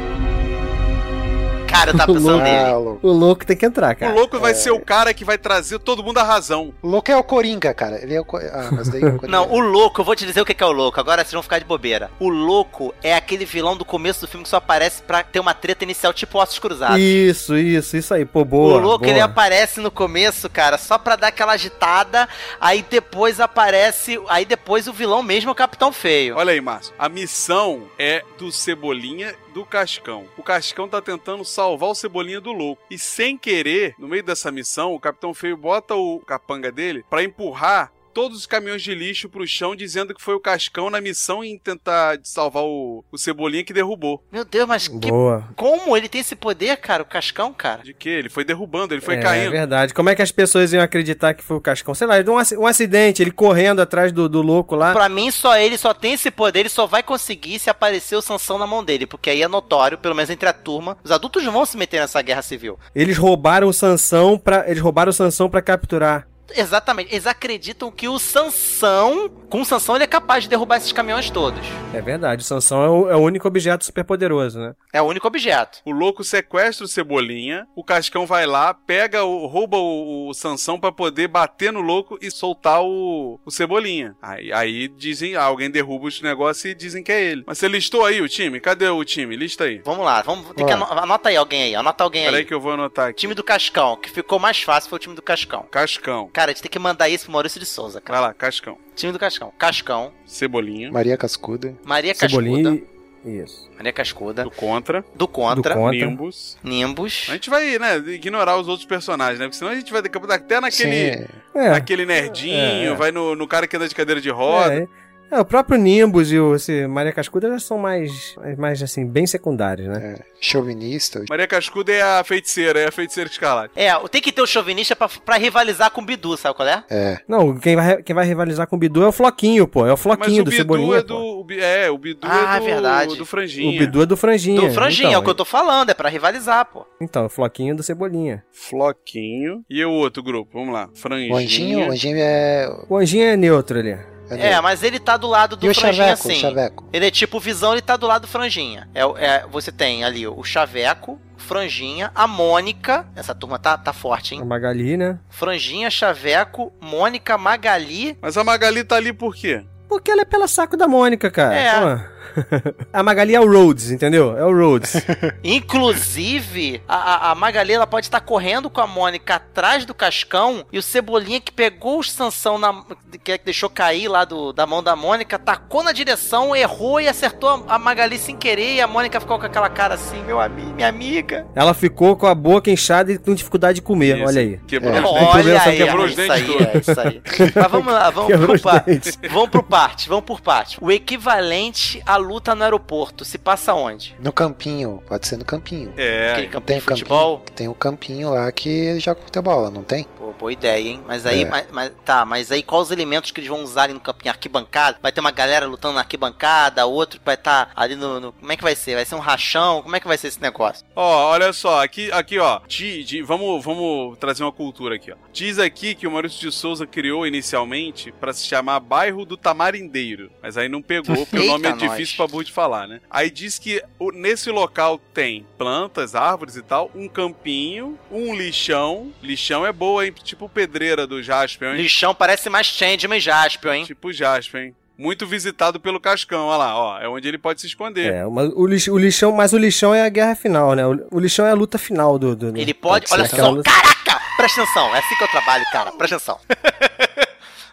Cara, eu tava pensando nele. Ah, o louco. O Louco tem que entrar, O cara. louco vai ser o cara que vai trazer todo mundo à razão. O louco é o Coringa, cara. Ele é o. Co- Ah, mas daí o Coringa. Não, o louco, eu vou te dizer o que que é o louco. Agora vocês vão ficar de bobeira. O louco é aquele vilão do começo do filme que só aparece pra ter uma treta inicial, tipo Ossos Cruzados. Isso, isso, isso aí. Pô, boa. o louco, boa. ele aparece no começo, cara, só pra dar aquela agitada, aí depois aparece, aí depois o vilão mesmo é o Capitão Feio. Olha aí, Márcio. A missão é do Cebolinha do Cascão. O Cascão tá tentando salvar o Cebolinha do louco. E sem querer, no meio dessa missão, o Capitão Feio bota o capanga dele pra empurrar todos os caminhões de lixo pro chão, dizendo que foi o Cascão na missão em tentar salvar o, o Cebolinha que derrubou. Meu Deus, mas que... Boa. como ele tem esse poder, cara, o Cascão, cara? De que? Ele foi derrubando, ele foi é, caindo. verdade. Como é que as pessoas iam acreditar que foi o Cascão? Sei lá, um, ac- um acidente, ele correndo atrás do, do louco lá. Pra mim, só ele só tem esse poder, ele só vai conseguir se aparecer o Sansão na mão dele, porque aí é notório, pelo menos entre a turma, os adultos não vão se meter nessa guerra civil. Eles roubaram o Sansão pra. Eles roubaram o Sansão pra capturar. Exatamente, eles acreditam que o Sansão, com o Sansão ele é capaz de derrubar esses caminhões todos. É verdade, o Sansão é o, é o único objeto superpoderoso, né? É o único objeto. O louco sequestra o Cebolinha, o Cascão vai lá, pega o, rouba o, o Sansão pra poder bater no louco e soltar o, o Cebolinha. Aí, aí dizem, ah, alguém derruba os negócios e dizem que é ele. Mas você listou aí o time? Cadê o time? Lista aí. Vamos lá, vamos, tem que Vamos ano- anota aí alguém aí, anota alguém Peraí aí. que eu vou anotar aqui. Time do Cascão, que ficou mais fácil foi o time do Cascão. Cascão. Cara, a gente tem que mandar isso pro Maurício de Souza, cara. Vai lá, Cascão. Time do Cascão. Cascão, Cebolinha. Maria Cascuda. Maria Cascuda. Cebolinha. e- Isso. Maria Cascuda. Do Contra. Do Contra. Do Contra. Nimbus. Nimbus. A gente vai, né, ignorar os outros personagens, né? Porque senão a gente vai até naquele, Sim. É. naquele nerdinho, É. vai no, no cara que anda de cadeira de roda. É, é, o próprio Nimbus e o esse Maria Cascuda já são mais, mais assim, bem secundários, né? É, chauvinista. Maria Cascuda é a feiticeira, é a feiticeira escarlate. É, tem que ter o chauvinista pra, pra rivalizar com o Bidu, sabe qual é? É. Não, quem vai, quem vai rivalizar com o Bidu é o Floquinho, pô. É o Mas Floquinho o do Bidu Cebolinha, é do. o É, o Bidu Ah, é do, verdade. do O franjinha. Bidu é do Franjinha. Do Franjinha, então, é o que eu tô falando, é pra rivalizar, pô. Então, o Floquinho do Cebolinha. Floquinho. E o outro grupo? Vamos lá. Franjinha. O anjinho, o anjinho é. O Anjinho é neutro ali. É, mas ele tá do lado do E Franjinha Chaveco, assim. Chaveco. Ele é tipo visão, ele tá do lado do Franjinha. É, é, você tem ali o Chaveco, Franjinha, a Mônica. Essa turma tá, tá forte, A hein? Magali, né? Franjinha, Chaveco, Mônica, Magali. Mas a Magali tá ali por quê? Porque ela é pela saco da Mônica, cara. É. Pô. a Magali é o Rhodes, entendeu? É o Rhodes. Inclusive, a, a, Magali ela pode estar correndo com a Mônica atrás do Cascão e o Cebolinha que pegou o Sansão na, que deixou cair lá do, da mão da Mônica, tacou na direção, errou e acertou a, a Magali sem querer e a Mônica ficou com aquela cara assim, meu amigo, minha amiga. ela ficou com a boca inchada e com dificuldade de comer, Isso. olha aí. Quebrou. É. os dentes. Olha aí, quebrou é os isso dentes aí, todos. é isso aí. Mas vamos lá, vamos Quebrou por, os pa dentes. vamos por parte, vamos por parte. O equivalente a luta no aeroporto se passa onde? No campinho, pode ser no campinho. É, Aquele Tem de o campinho, futebol? tem o campinho lá que jogam futebol, não tem? Pô, boa ideia, hein? Mas aí, É. mas, mas- tá, mas aí quais os elementos que eles vão usar ali no campinho? Arquibancada? Vai ter uma galera lutando na arquibancada, outro vai estar ali no, no- Como é que vai ser? Vai ser um rachão? Como é que vai ser esse negócio? Ó, olha só, aqui, aqui ó, di- di- vamos, vamos trazer uma cultura aqui, ó. Diz aqui que o Maurício de Souza criou inicialmente pra se chamar Bairro do Tamarindeiro, mas aí não pegou, porque o nome é nós. difícil pra burro de falar, né? Aí diz que o- nesse local tem plantas, árvores e tal, um campinho, um lixão. Lixão é boa, hein? Tipo pedreira do Jasper, hein? Lixão parece mais Changeman e Jaspion, hein? Tipo Jasper, hein? Muito visitado pelo Cascão, olha lá, ó. É onde ele pode se esconder. É, mas o, lix- o lixão, mas o lixão é a guerra final, né? O, o lixão é a luta final do. do- do- Ele pode. Pode olha só, luta- caraca! Presta atenção, é assim que eu trabalho, cara. Presta atenção.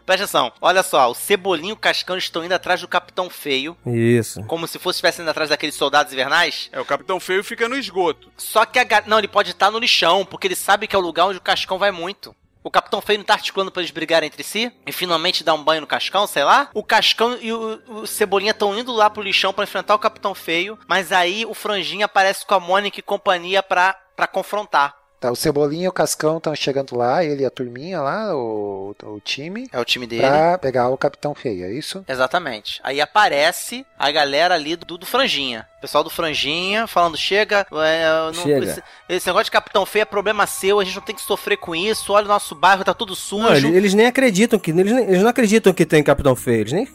Presta atenção. Olha só, o Cebolinho e o Cascão estão indo atrás do Capitão Feio, Isso. como se fosse estivessem indo atrás daqueles soldados invernais. É, o Capitão Feio fica no esgoto. Só que a ga- Não, ele pode estar no lixão, porque ele sabe que é o lugar onde o Cascão vai muito. O Capitão Feio não tá articulando pra eles brigarem entre si e finalmente dar um banho no Cascão, sei lá. O Cascão e o, o Cebolinha estão indo lá pro lixão pra enfrentar o Capitão Feio, mas aí o Franjinha aparece com a Mônica e companhia pra, pra confrontar. Tá, o Cebolinha e o Cascão estão chegando lá, ele e a turminha lá, o, o time, É o time dele. pra pegar o Capitão Feio, é isso? Exatamente. Aí aparece a galera ali do, do Franjinha. O pessoal do Franjinha falando: chega, é, não- Chega. Esse, esse negócio de Capitão Feio é problema seu, a gente não tem que sofrer com isso. Olha o nosso bairro, tá tudo sujo. Não, eles, eles nem acreditam que. Eles, nem- eles não acreditam que tem Capitão Feio. Eles nem,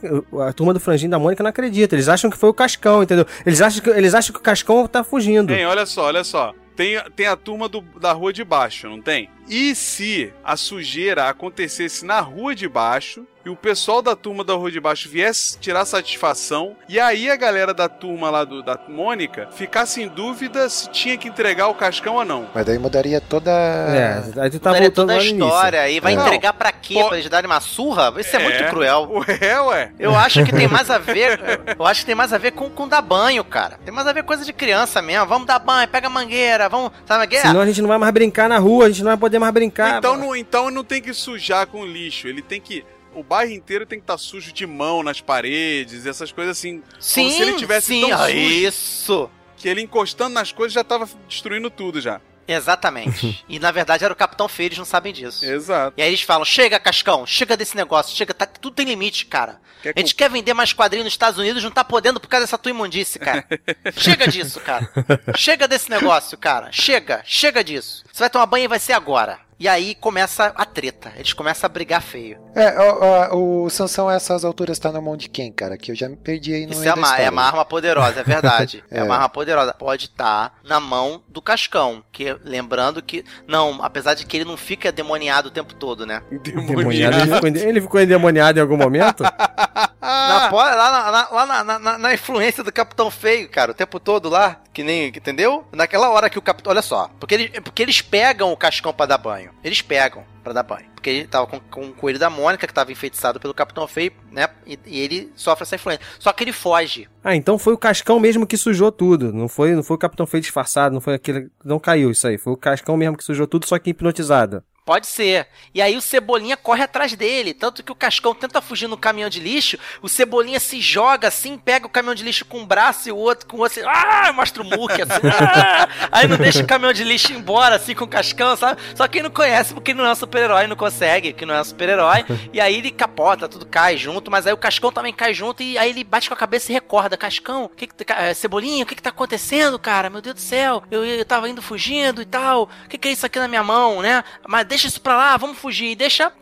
a turma do Franjinho da Mônica não acredita. Eles acham que foi o Cascão, entendeu? Eles acham que, eles acham que o Cascão tá fugindo. Tem, olha só, olha só. Tem, tem a turma do- da rua de baixo, não tem? E se a sujeira acontecesse na rua de baixo e o pessoal da turma da rua de baixo viesse tirar satisfação e aí a galera da turma lá do, da Mônica ficasse em dúvida se tinha que entregar o cascão ou não? Mas daí mudaria toda. É, aí tu tá Mudaria voltando toda a início. história e vai É. entregar pra quê? Pô- Pra eles darem uma surra? Isso é, muito cruel. Ué, ué. Eu acho que tem mais a ver. Eu acho que tem mais a ver com, com dar banho, cara. Tem mais a ver com coisa de criança mesmo. Vamos dar banho, pega a mangueira, vamos. Sabe o que é? Senão a gente não vai mais brincar na rua, a gente não vai poder mais brincar. Então não, então não tem que sujar com lixo, ele tem que o bairro inteiro tem que estar sujo de mão nas paredes, essas coisas assim. sim, se ele tivesse sim, tão ah, sujo. isso. Que ele encostando nas coisas já tava destruindo tudo já. Exatamente. e na verdade era o Capitão Feio, eles não sabem disso. Exato. E aí eles falam: chega, Cascão, chega desse negócio, chega, tá, tudo tem limite, cara. Quer A gente quer vender mais quadrinhos nos Estados Unidos, não tá podendo por causa dessa tua imundice, cara. chega disso, cara. Chega desse negócio, cara. Chega, chega disso. Você vai tomar banho e vai ser agora. E aí começa a treta. Eles começam a brigar feio. É, ó, ó, o Sansão a essas alturas tá na mão de quem, cara? Que eu já me perdi aí no Isso é uma, é uma arma poderosa, é verdade. é. É. uma arma poderosa. Pode estar na mão do Cascão. Que, lembrando que. Não, apesar de que ele não fica demoniado o tempo todo, né? Endemoniado. Ele ficou, ele ficou endemoniado em algum momento? Na, po- lá na, na- lá na, na- na- na influência do Capitão Feio, cara, o tempo todo lá, que nem, entendeu? Naquela hora que o Capitão, olha só, porque, ele, porque eles pegam o Cascão pra dar banho, eles pegam pra dar banho, porque ele tava com, com o coelho da Mônica, que tava enfeitiçado pelo Capitão Feio, né, e, e ele sofre essa influência, só que ele foge, Ah, então foi o Cascão mesmo que sujou tudo. Não foi, não foi o Capitão Feio disfarçado, não foi aquele. Não caiu isso aí. Foi o Cascão mesmo que sujou tudo, só que hipnotizado. Pode ser. E aí o Cebolinha corre atrás dele. Tanto que o Cascão tenta fugir no caminhão de lixo, o Cebolinha se joga assim, pega o caminhão de lixo com um braço e o outro com o outro assim, ah, mostra o muque assim, ah! aí não deixa o caminhão de lixo embora assim com o Cascão, sabe? Só quem não conhece porque não é um super-herói, não consegue, que não é um super-herói. e aí ele capota, tudo cai junto, mas aí o Cascão também cai junto e aí ele bate com a cabeça e recorda, Cascão, que que, eh, Cebolinha, o que que tá acontecendo, cara? Meu Deus do céu, eu, eu tava indo fugindo e tal, o que que é isso aqui na minha mão, né? Mas deixa isso pra lá, vamos fugir. E deixa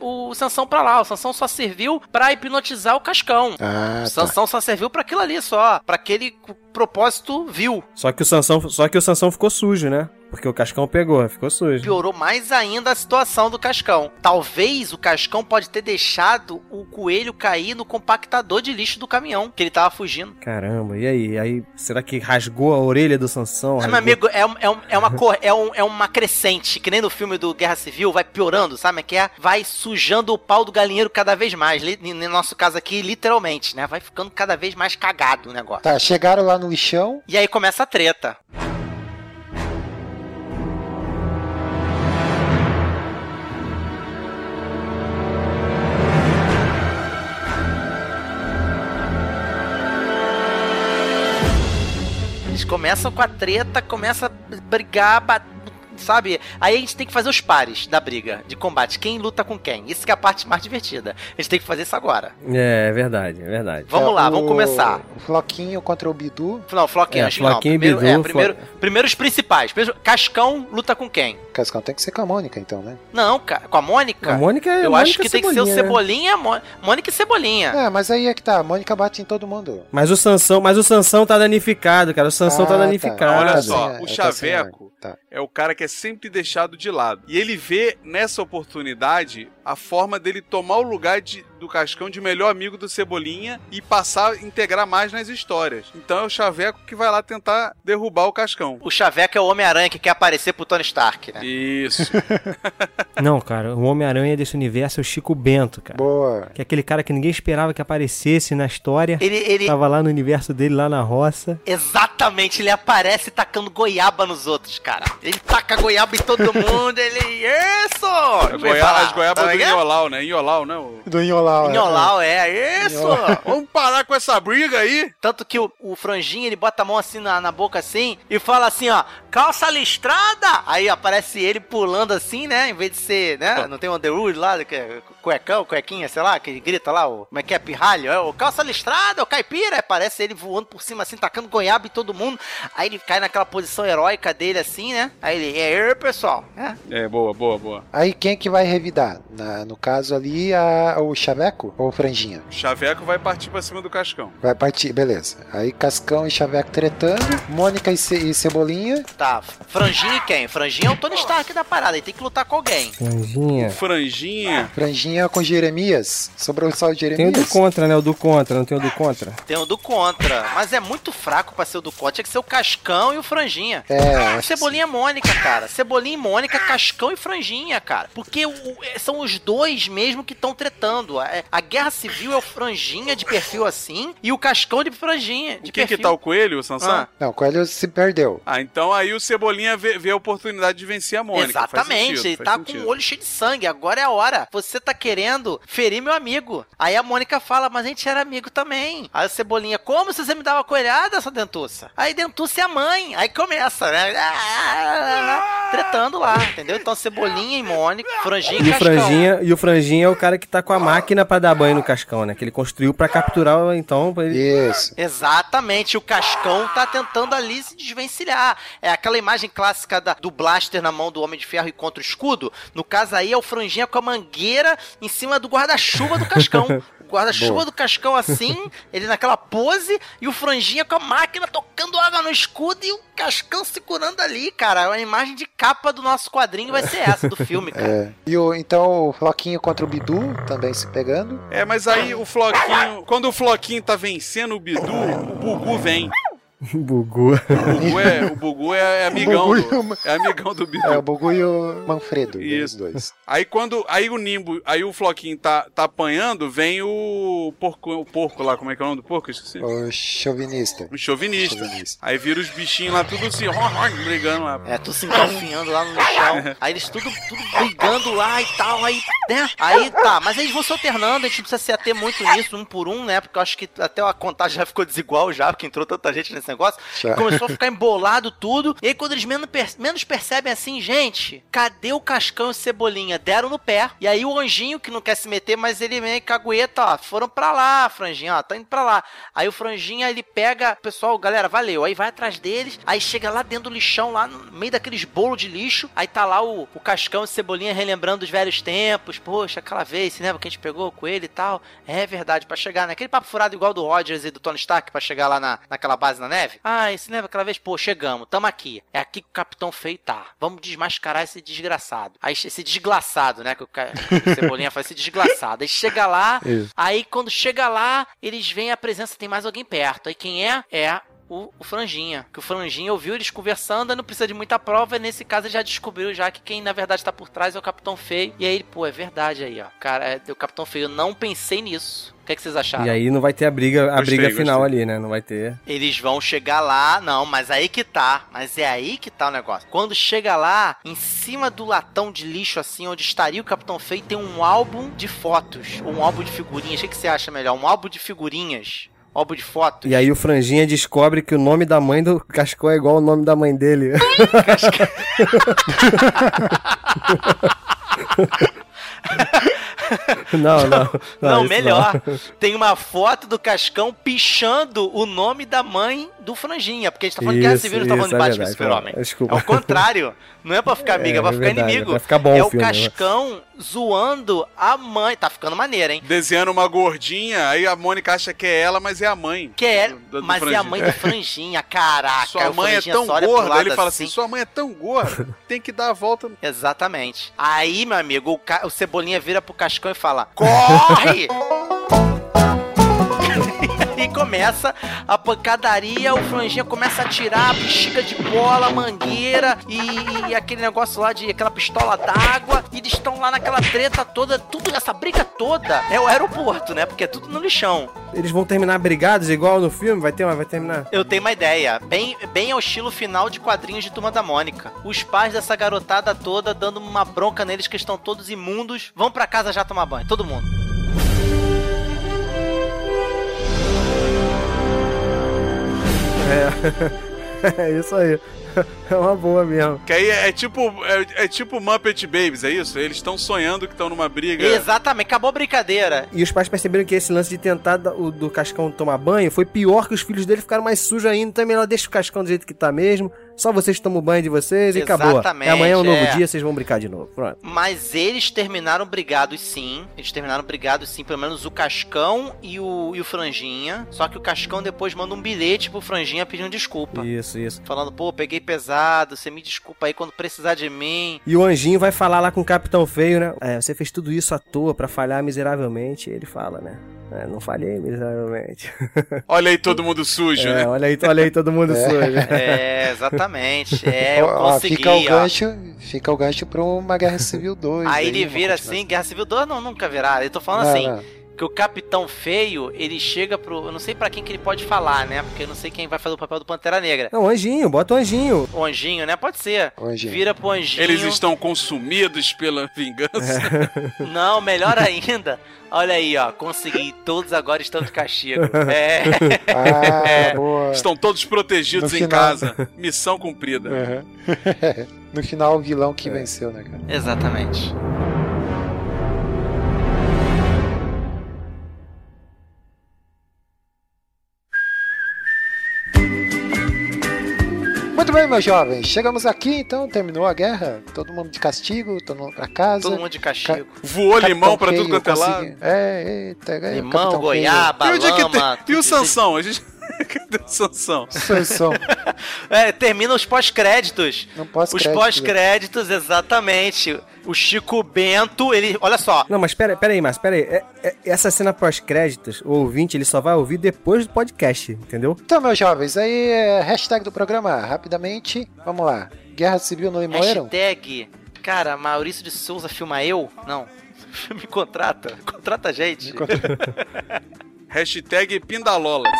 o, o Sansão pra lá. O Sansão só serviu pra hipnotizar o Cascão. Ah, o tá. Sansão só serviu pra aquilo ali só. Pra aquele propósito vil. Só que o Sansão, só que o Sansão ficou sujo, né? Porque o Cascão pegou, ficou sujo. Piorou mais ainda a situação do Cascão. Talvez o Cascão pode ter deixado o coelho cair no compactador de lixo do caminhão. Que ele tava fugindo. Caramba, e aí? Aí, será que rasgou a orelha do Sansão? Ah, Rasgou- meu amigo, é, é, é uma cor, é, um- é uma crescente, que nem no filme do Guerra Civil, vai piorando, sabe? Que é, vai sujando o pau do galinheiro cada vez mais. No nosso caso aqui, literalmente, né? Vai ficando cada vez mais cagado o negócio. Tá, chegaram lá no lixão. E aí começa a treta. Começam com a treta, começa a brigar, bat- sabe? Aí a gente tem que fazer os pares da briga, de combate. Quem luta com quem? Isso que é a parte mais divertida. A gente tem que fazer isso agora. É, é verdade, é verdade. Vamos É, lá, o- vamos começar. O Floquinho contra o Bidu. Não, Floquinho, É, acho que não. Floquinho e Primeiro, Bidu, é, primeiro, Flo- primeiro os principais. Primeiro, Cascão luta com quem? Cascão tem que ser com a Mônica, então, né? Não, cara, com a Mônica? A Mônica é Eu Mônica acho que tem que ser o Cebolinha, né? Mônica e Cebolinha. É, mas aí é que tá. A Mônica bate em todo mundo. Mas o Sansão, mas o Sansão tá danificado, cara. O Sansão Ah, tá tá. danificado. Olha Ah, só, o tá Chaveco Tá. é o cara que é sempre deixado de lado. E ele vê nessa oportunidade a forma dele tomar o lugar de- do Cascão de melhor amigo do Cebolinha e passar a integrar mais nas histórias. Então é o Chaveco que vai lá tentar derrubar o Cascão. O Chaveco é o Homem-Aranha que quer aparecer pro Tony Stark, né? Isso. Não, cara, o Homem-Aranha desse universo é o Chico Bento, cara. Boa. Que é aquele cara que ninguém esperava que aparecesse na história. Ele, ele Tava lá no universo dele, lá na roça. exatamente, ele aparece tacando goiaba nos outros, cara. Ele taca goiaba em todo mundo, ele isso! As, goia- as goiabas do ligado? Inholau, né? Inholau, né? O- Do Inholau. Inholau, é, isso! Vamos parar com essa briga aí. Tanto que o, o franjinho, ele bota a mão assim na, na boca assim e fala assim, ó, calça listrada! Aí aparece ele pulando assim, né? Em vez de ser, né? Não tem o Underwood lá, que é cuecão, cuequinha, sei lá, que ele grita lá, o, como é que é, pirralho? É o calça listrada, o caipira! Aí aparece ele voando por cima assim, tacando goiaba em todo mundo. Aí ele cai naquela posição heróica dele assim, né? Aí ele, é, pessoal, é. É, boa, boa, boa. Aí quem é que vai revidar? Na- no caso ali, a- o Chaveco ou o Franjinha? O Chaveco vai partir pra cima do Cascão. Vai partir, beleza. Aí Cascão e Chaveco tretando. Mônica e, Ce- e Cebolinha. Tá, franjinho e quem? Franjinho é o Tony Stark da parada, ele tem que lutar com alguém. Franjinha. Franjinha. Franjinha com Jeremias. Sobrou só o Tem o do Jeremias. contra, né? O do contra, não tem o do contra? Tem o do contra, mas é muito fraco pra ser o do contra. Tinha que ser o Cascão e o Franjinha. É, acho que Cebolinha e Mônica, cara. Cebolinha e Mônica, Cascão e Franjinha, cara. Porque o- é, são os dois mesmo que estão tretando. A, a guerra civil é o Franjinha de perfil assim e o Cascão de Franjinha. De O que que perfil. tá o coelho, o Sansão? Ah. Não, o Coelho se perdeu. Ah, então aí o Cebolinha vê, vê a oportunidade de vencer a Mônica. Exatamente, sentido, ele tá sentido. com o olho cheio de sangue. Agora é a hora. Você tá querendo ferir meu amigo. Aí a Mônica fala, mas a gente era amigo também. Aí o Cebolinha, como se você me dava coelhada, sua dentuça? Aí dentuça é a mãe. Aí começa, né? Tretando lá, entendeu? Então Cebolinha e Mônica, Franjinha e E. Franjinha, e o Franjinha é o cara que tá com a máquina pra dar banho no Cascão, né? Que ele construiu pra capturar, então, pra ele... Isso. Exatamente, o Cascão tá tentando ali se desvencilhar. É aquela imagem clássica da- do blaster na mão do Homem de Ferro e contra o escudo. No caso aí é o franjinha com a mangueira em cima do guarda-chuva do Cascão. O guarda-chuva do Cascão assim, ele naquela pose, e o franjinha com a máquina tocando água no escudo e o Cascão segurando ali, cara. A imagem de capa do nosso quadrinho vai ser essa do filme, cara. É. E o, então o Floquinho contra o Bidu também se pegando. É, mas aí o Floquinho. Quando o Floquinho tá vencendo o Bidu, o Bugu vem. Bugou. O Bugu é, o Bugu é, é amigão. Bugu do, o- é amigão do Bidu. É, o Bugu e o Manfredo. Isso. Os dois. Aí quando. Aí o Nimbo. Aí o Floquinho tá, tá apanhando, vem o porco, o porco lá, como é que é o nome do porco? Eu Esqueci. O chauvinista. O chauvinista. Chauvinista. Aí vira os bichinhos lá, tudo assim, brigando lá. É, tudo se engalfinhando lá no chão. Aí eles tudo, tudo brigando lá e tal, aí, né? Aí tá, mas eles vão se alternando, a gente precisa se ater muito nisso, um por um, né? Porque eu acho que até a contagem já ficou desigual já, porque entrou tanta gente nesse negócio. Já. Começou a ficar embolado tudo. E aí, quando eles menos, menos percebem assim, gente, cadê o Cascão e Cebolinha? Deram no pé. E aí o anjinho, que não quer se meter, mas ele meio cagueta, ó, foram pra lá, franjinha, ó, tá indo pra lá. Aí o franjinha, ele pega, pessoal, galera, valeu. Aí vai atrás deles, aí chega lá dentro do lixão, lá no meio daqueles bolos de lixo. Aí tá lá o, o Cascão e Cebolinha relembrando os velhos tempos. Poxa, aquela vez, se lembra que a gente pegou com ele e tal? É verdade, pra chegar naquele papo furado igual do Rogers e do Tony Stark, pra chegar lá na, naquela base na neve. Ah, e se lembra aquela vez? Pô, chegamos, tamo aqui. É aqui que o Capitão Feio tá. Vamos desmascarar esse desgraçado. Aí esse desglaçado, né? Que o, ca- o Cebolinha faz esse desglaçado. Aí chega lá, Isso. aí quando chega lá, eles veem a presença, tem mais alguém perto. Aí quem é? É o, o Franjinha. Que o Franjinha ouviu eles conversando, não precisa de muita prova. Nesse caso, ele já descobriu já que quem na verdade tá por trás é o Capitão Feio. E aí ele, pô, é verdade aí, ó. Cara, é o Capitão Feio. Eu não pensei nisso. O que, é que vocês acharam? E aí não vai ter a briga, a Gostei, briga final gostei. ali, né? Não vai ter. Eles vão chegar lá, não, mas aí que tá. Mas é aí que tá o negócio. Quando chega lá, em cima do latão de lixo, assim, onde estaria o Capitão Feio, tem um álbum de fotos. Ou um álbum de figurinhas. O que, que você acha melhor? Um álbum de figurinhas. Álbum de fotos. E aí o Franjinha descobre que o nome da mãe do Cascão é igual ao nome da mãe dele. não, não, Não, isso melhor. Tem uma foto do Cascão pichando o nome da mãe do Franjinha. Porque a gente tá falando Guerra Isso, Civil, não tá falando de é Batman verdade, Super-Homem. É o contrário. Não é pra ficar amiga, é, pra É ficar verdade, inimigo. é pra ficar bom é o o filme, né? Cascão zoando a mãe. Tá ficando maneiro, hein? Desenhando uma gordinha, aí a Mônica acha que é ela, mas é a mãe. Que é, do- do mas é a Franjinha. mãe do Franjinha, caraca. Sua mãe é Franjinha tão gorda. ele fala assim: sua mãe é tão gorda, tem que dar a volta. Exatamente. Aí, meu amigo, o, ca- o Cebolinha vira pro Cascão e fala: Corre! E começa a pancadaria, o franjinha começa a atirar, bexiga de bola, mangueira e, e aquele negócio lá de aquela pistola d'água. E eles estão lá naquela treta toda, tudo essa briga toda. É o aeroporto, né? Porque é tudo no lixão. Eles vão terminar brigados igual no filme? Vai ter uma, vai terminar. Eu tenho uma ideia, bem, bem ao estilo final de quadrinhos de Turma da Mônica. Os pais dessa garotada toda dando uma bronca neles que estão todos imundos. Vão pra casa já tomar banho, todo mundo. É isso aí. É uma boa mesmo. Que aí é, é tipo é, é tipo Muppet Babies, é isso? Eles estão sonhando que estão numa briga. Exatamente, acabou a brincadeira. E os pais perceberam que esse lance de tentar da- o do Cascão tomar banho foi pior que os filhos dele ficaram mais sujos ainda. Então é melhor deixa o Cascão do jeito que tá mesmo. Só vocês tomam banho de vocês e acabou. Exatamente, E amanhã é um novo é. dia, vocês vão brincar de novo. Pronto. Mas eles terminaram brigados sim. Eles terminaram brigados sim, pelo menos o Cascão e o, e o Franjinha. Só que o Cascão depois manda um bilhete pro Franjinha pedindo desculpa. Isso, isso. Falando, pô, peguei pesado, você me desculpa aí quando precisar de mim. E o anjinho vai falar lá com o Capitão Feio, né? É, você fez tudo isso à toa pra falhar miseravelmente. Ele fala, né? É, não falhei miseravelmente. Olha aí todo mundo sujo, É, né? olha aí, olha aí todo mundo sujo. É, exatamente. É, eu Ó, consegui, fica o ó. gancho, fica o gancho pra uma Guerra Civil 2. Aí ele uma vira assim, Guerra Civil 2 não, nunca virá. Eu tô falando Não, assim, não. Que o Capitão Feio, ele chega pro... Eu não sei pra quem que ele pode falar, né? Porque eu não sei quem vai fazer o papel do Pantera Negra. Não, anjinho, bota o anjinho. O Anjinho, né? Pode ser. O Anjinho. Vira pro Anjinho. Eles estão consumidos pela vingança. Não, melhor ainda. Olha aí, ó. Consegui. Todos agora estão de castigo. É. Ah, boa. Estão todos protegidos No em final. casa. Missão cumprida. Uhum. no final, o vilão que venceu, né, cara? Exatamente. Bem, meus jovens. Chegamos aqui, então. Terminou a guerra. Todo mundo de castigo, todo mundo pra casa. Todo mundo de castigo. Voou Capitão limão pra Feio tudo quanto é lado. É, eita. é, Limão, Capitão goiaba, E onde é que lama. tem? E o. Sansão? A gente. Cadê o Sansão? Sansão. É, termina os pós-créditos. Não posso Os pós-créditos, exatamente. O Chico Bento, ele. Olha só. Não, mas pera, pera aí, Márcio, pera aí. É- é- essa cena pós-créditos, o ouvinte, ele só vai ouvir depois do podcast, entendeu? Então, meus jovens, aí é hashtag do programa, rapidamente. Vamos lá. Guerra Civil no Limoeiro? Hashtag. Cara, Maurício de Souza filma eu? Não. Me contrata. Contrata a gente. Hashtag Pindalolas.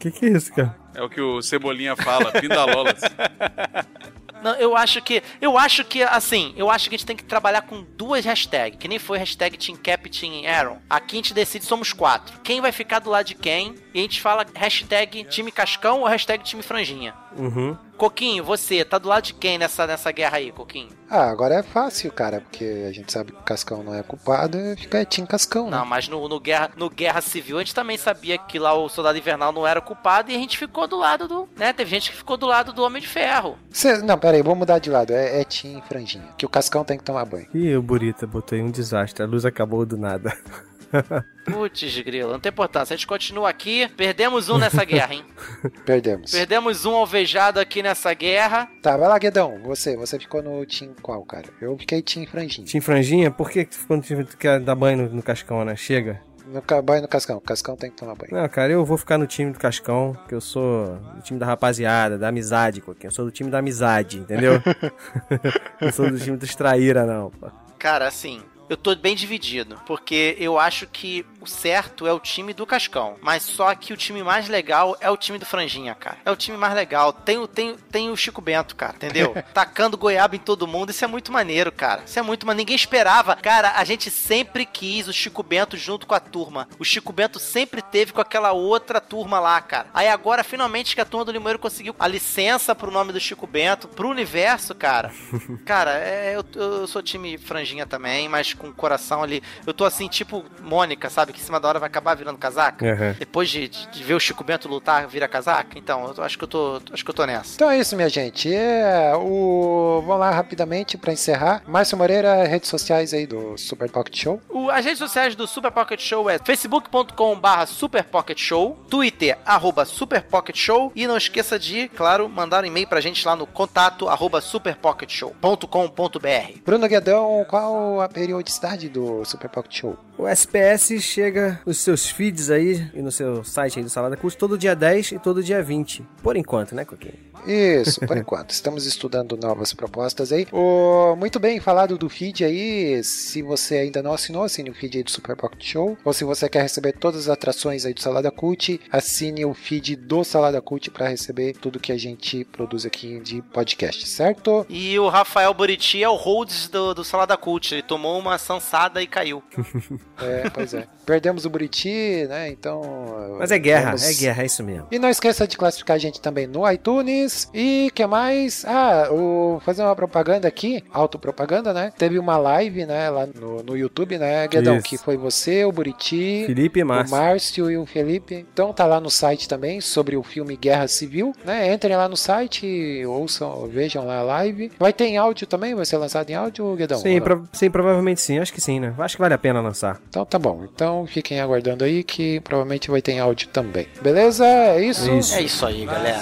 Que que é isso, cara? É o que o Cebolinha fala, Pindalolas. Não, eu acho que. Eu acho que, assim, eu acho que a gente tem que trabalhar com duas hashtags. Que nem foi hashtag Team Cap Team Aaron. Aqui a gente decide, somos quatro. Quem vai ficar do lado de quem? E a gente fala hashtag time Cascão ou hashtag time Franjinha. Uhum. Coquinho, você, tá do lado de quem nessa, nessa guerra aí, Coquinho? Ah, agora é fácil, cara, porque a gente sabe que o Cascão não é culpado, fica Team Cascão, Não, né? mas no, no, guerra, no Guerra Civil a gente também sabia que lá o Soldado Invernal não era culpado e a gente ficou do lado do. né? Teve gente que ficou do lado do Homem de Ferro. Cê- não, pera aí, vou mudar de lado. É, é Team Franjinha, que o Cascão tem que tomar banho. Ih, o Burita botou aí um desastre. A luz acabou do nada. Putz, grilo, não tem importância. A gente continua aqui. Perdemos um nessa guerra, hein? Perdemos. Perdemos um alvejado aqui nessa guerra. Tá, vai lá, Guedão. Você, você ficou no Team qual, cara? Eu fiquei Team Franjinha. Tinha franjinha? Por que que quando tu quer dar banho no, no Cascão, né? Chega. No banho no Cascão. O Cascão tem que tomar banho. Não, cara, eu vou ficar no time do Cascão, que eu sou do time da rapaziada, da amizade, Coquinho. Eu sou do time da amizade, entendeu? não sou do time dos traíra, não, pô. Cara, assim, eu tô bem dividido. Porque eu acho que certo é o time do Cascão. Mas só que o time mais legal é o time do Franjinha, cara. É o time mais legal. Tem, o- tem, tem o Chico Bento, cara, entendeu? Tacando goiaba em todo mundo. Isso é muito maneiro, cara. Isso é muito maneiro. Ninguém esperava. Cara, a gente sempre quis o Chico Bento junto com a turma. O Chico Bento sempre teve com aquela outra turma lá, cara. Aí agora, finalmente, que a turma do Limoeiro conseguiu a licença pro nome do Chico Bento, pro universo, cara. Cara, é, eu, eu sou time franjinha também, mas com o coração ali. Eu tô assim, tipo Mônica, sabe? Em cima da hora vai acabar virando casaca. Aham. Depois de, de- de ver o Chico Bento lutar, vira casaca. Então, eu acho que eu tô, acho que eu tô nessa. Então é isso, minha gente. É, o... Vamos lá rapidamente para encerrar. Márcio Moreira, redes sociais aí do Super Pocket Show. O- as redes sociais do Super Pocket Show é facebook.com/barra Super Pocket Show, Twitter arroba Super Pocket Show e não esqueça de, claro, mandar um e-mail pra gente lá no contato arroba superpocketshow.com.br. Bruno Guedão, qual a periodicidade do Super Pocket Show? O SPS chega nos seus feeds aí e no seu site aí do Salada Cult todo dia 10 e todo dia 20. Por enquanto, né, Coquinho? Isso, por enquanto. Estamos estudando novas propostas aí. O, muito bem falado do feed aí. Se você ainda não assinou, assine o feed aí do Super Pocket Show. Ou se você quer receber todas as atrações aí do Salada Cult, assine o feed do Salada Cult para receber tudo que a gente produz aqui de podcast, certo? E o Rafael Buriti é o holds do, do Salada Cult. Ele tomou uma sansada e caiu. É, pois é. Perdemos o Buriti, né? Então. Mas é guerra, vamos- é guerra, é isso mesmo. E não esqueça de classificar a gente também no iTunes. E que mais? Ah, o fazer uma propaganda aqui, autopropaganda, né? Teve uma live, né, lá no, no YouTube, né, Guedão? Isso. Que foi você, o Buriti, Felipe e o Márcio. Márcio e o Felipe. Então tá lá no site também sobre o filme Guerra Civil, né? Entrem lá no site, ouçam, vejam lá a live. Vai ter em áudio também? Vai ser lançado em áudio, Guedão? Sim, pro- sim, provavelmente sim. Acho que sim, né? Acho que vale a pena lançar. Então tá bom. Então fiquem aguardando aí que provavelmente vai ter áudio também. Beleza? É isso? Isso. É isso aí, galera.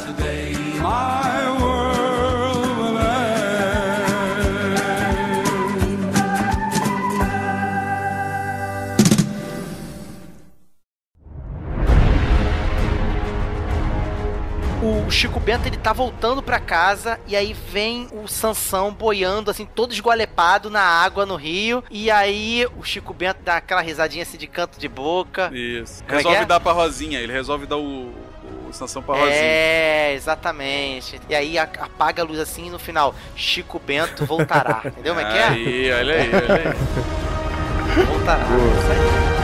O Chico Bento ele tá voltando pra casa e aí vem o Sansão boiando assim, todo esgualepado na água no rio. E aí o Chico Bento dá aquela risadinha assim de canto de boca. Isso. Como é resolve é? dar pra Rosinha, ele resolve dar o, o Sansão pra Rosinha. É, exatamente. E aí apaga a luz assim e no final, Chico Bento voltará. Entendeu como é que é? Aí, olha aí, olha aí. Voltará. Isso aí.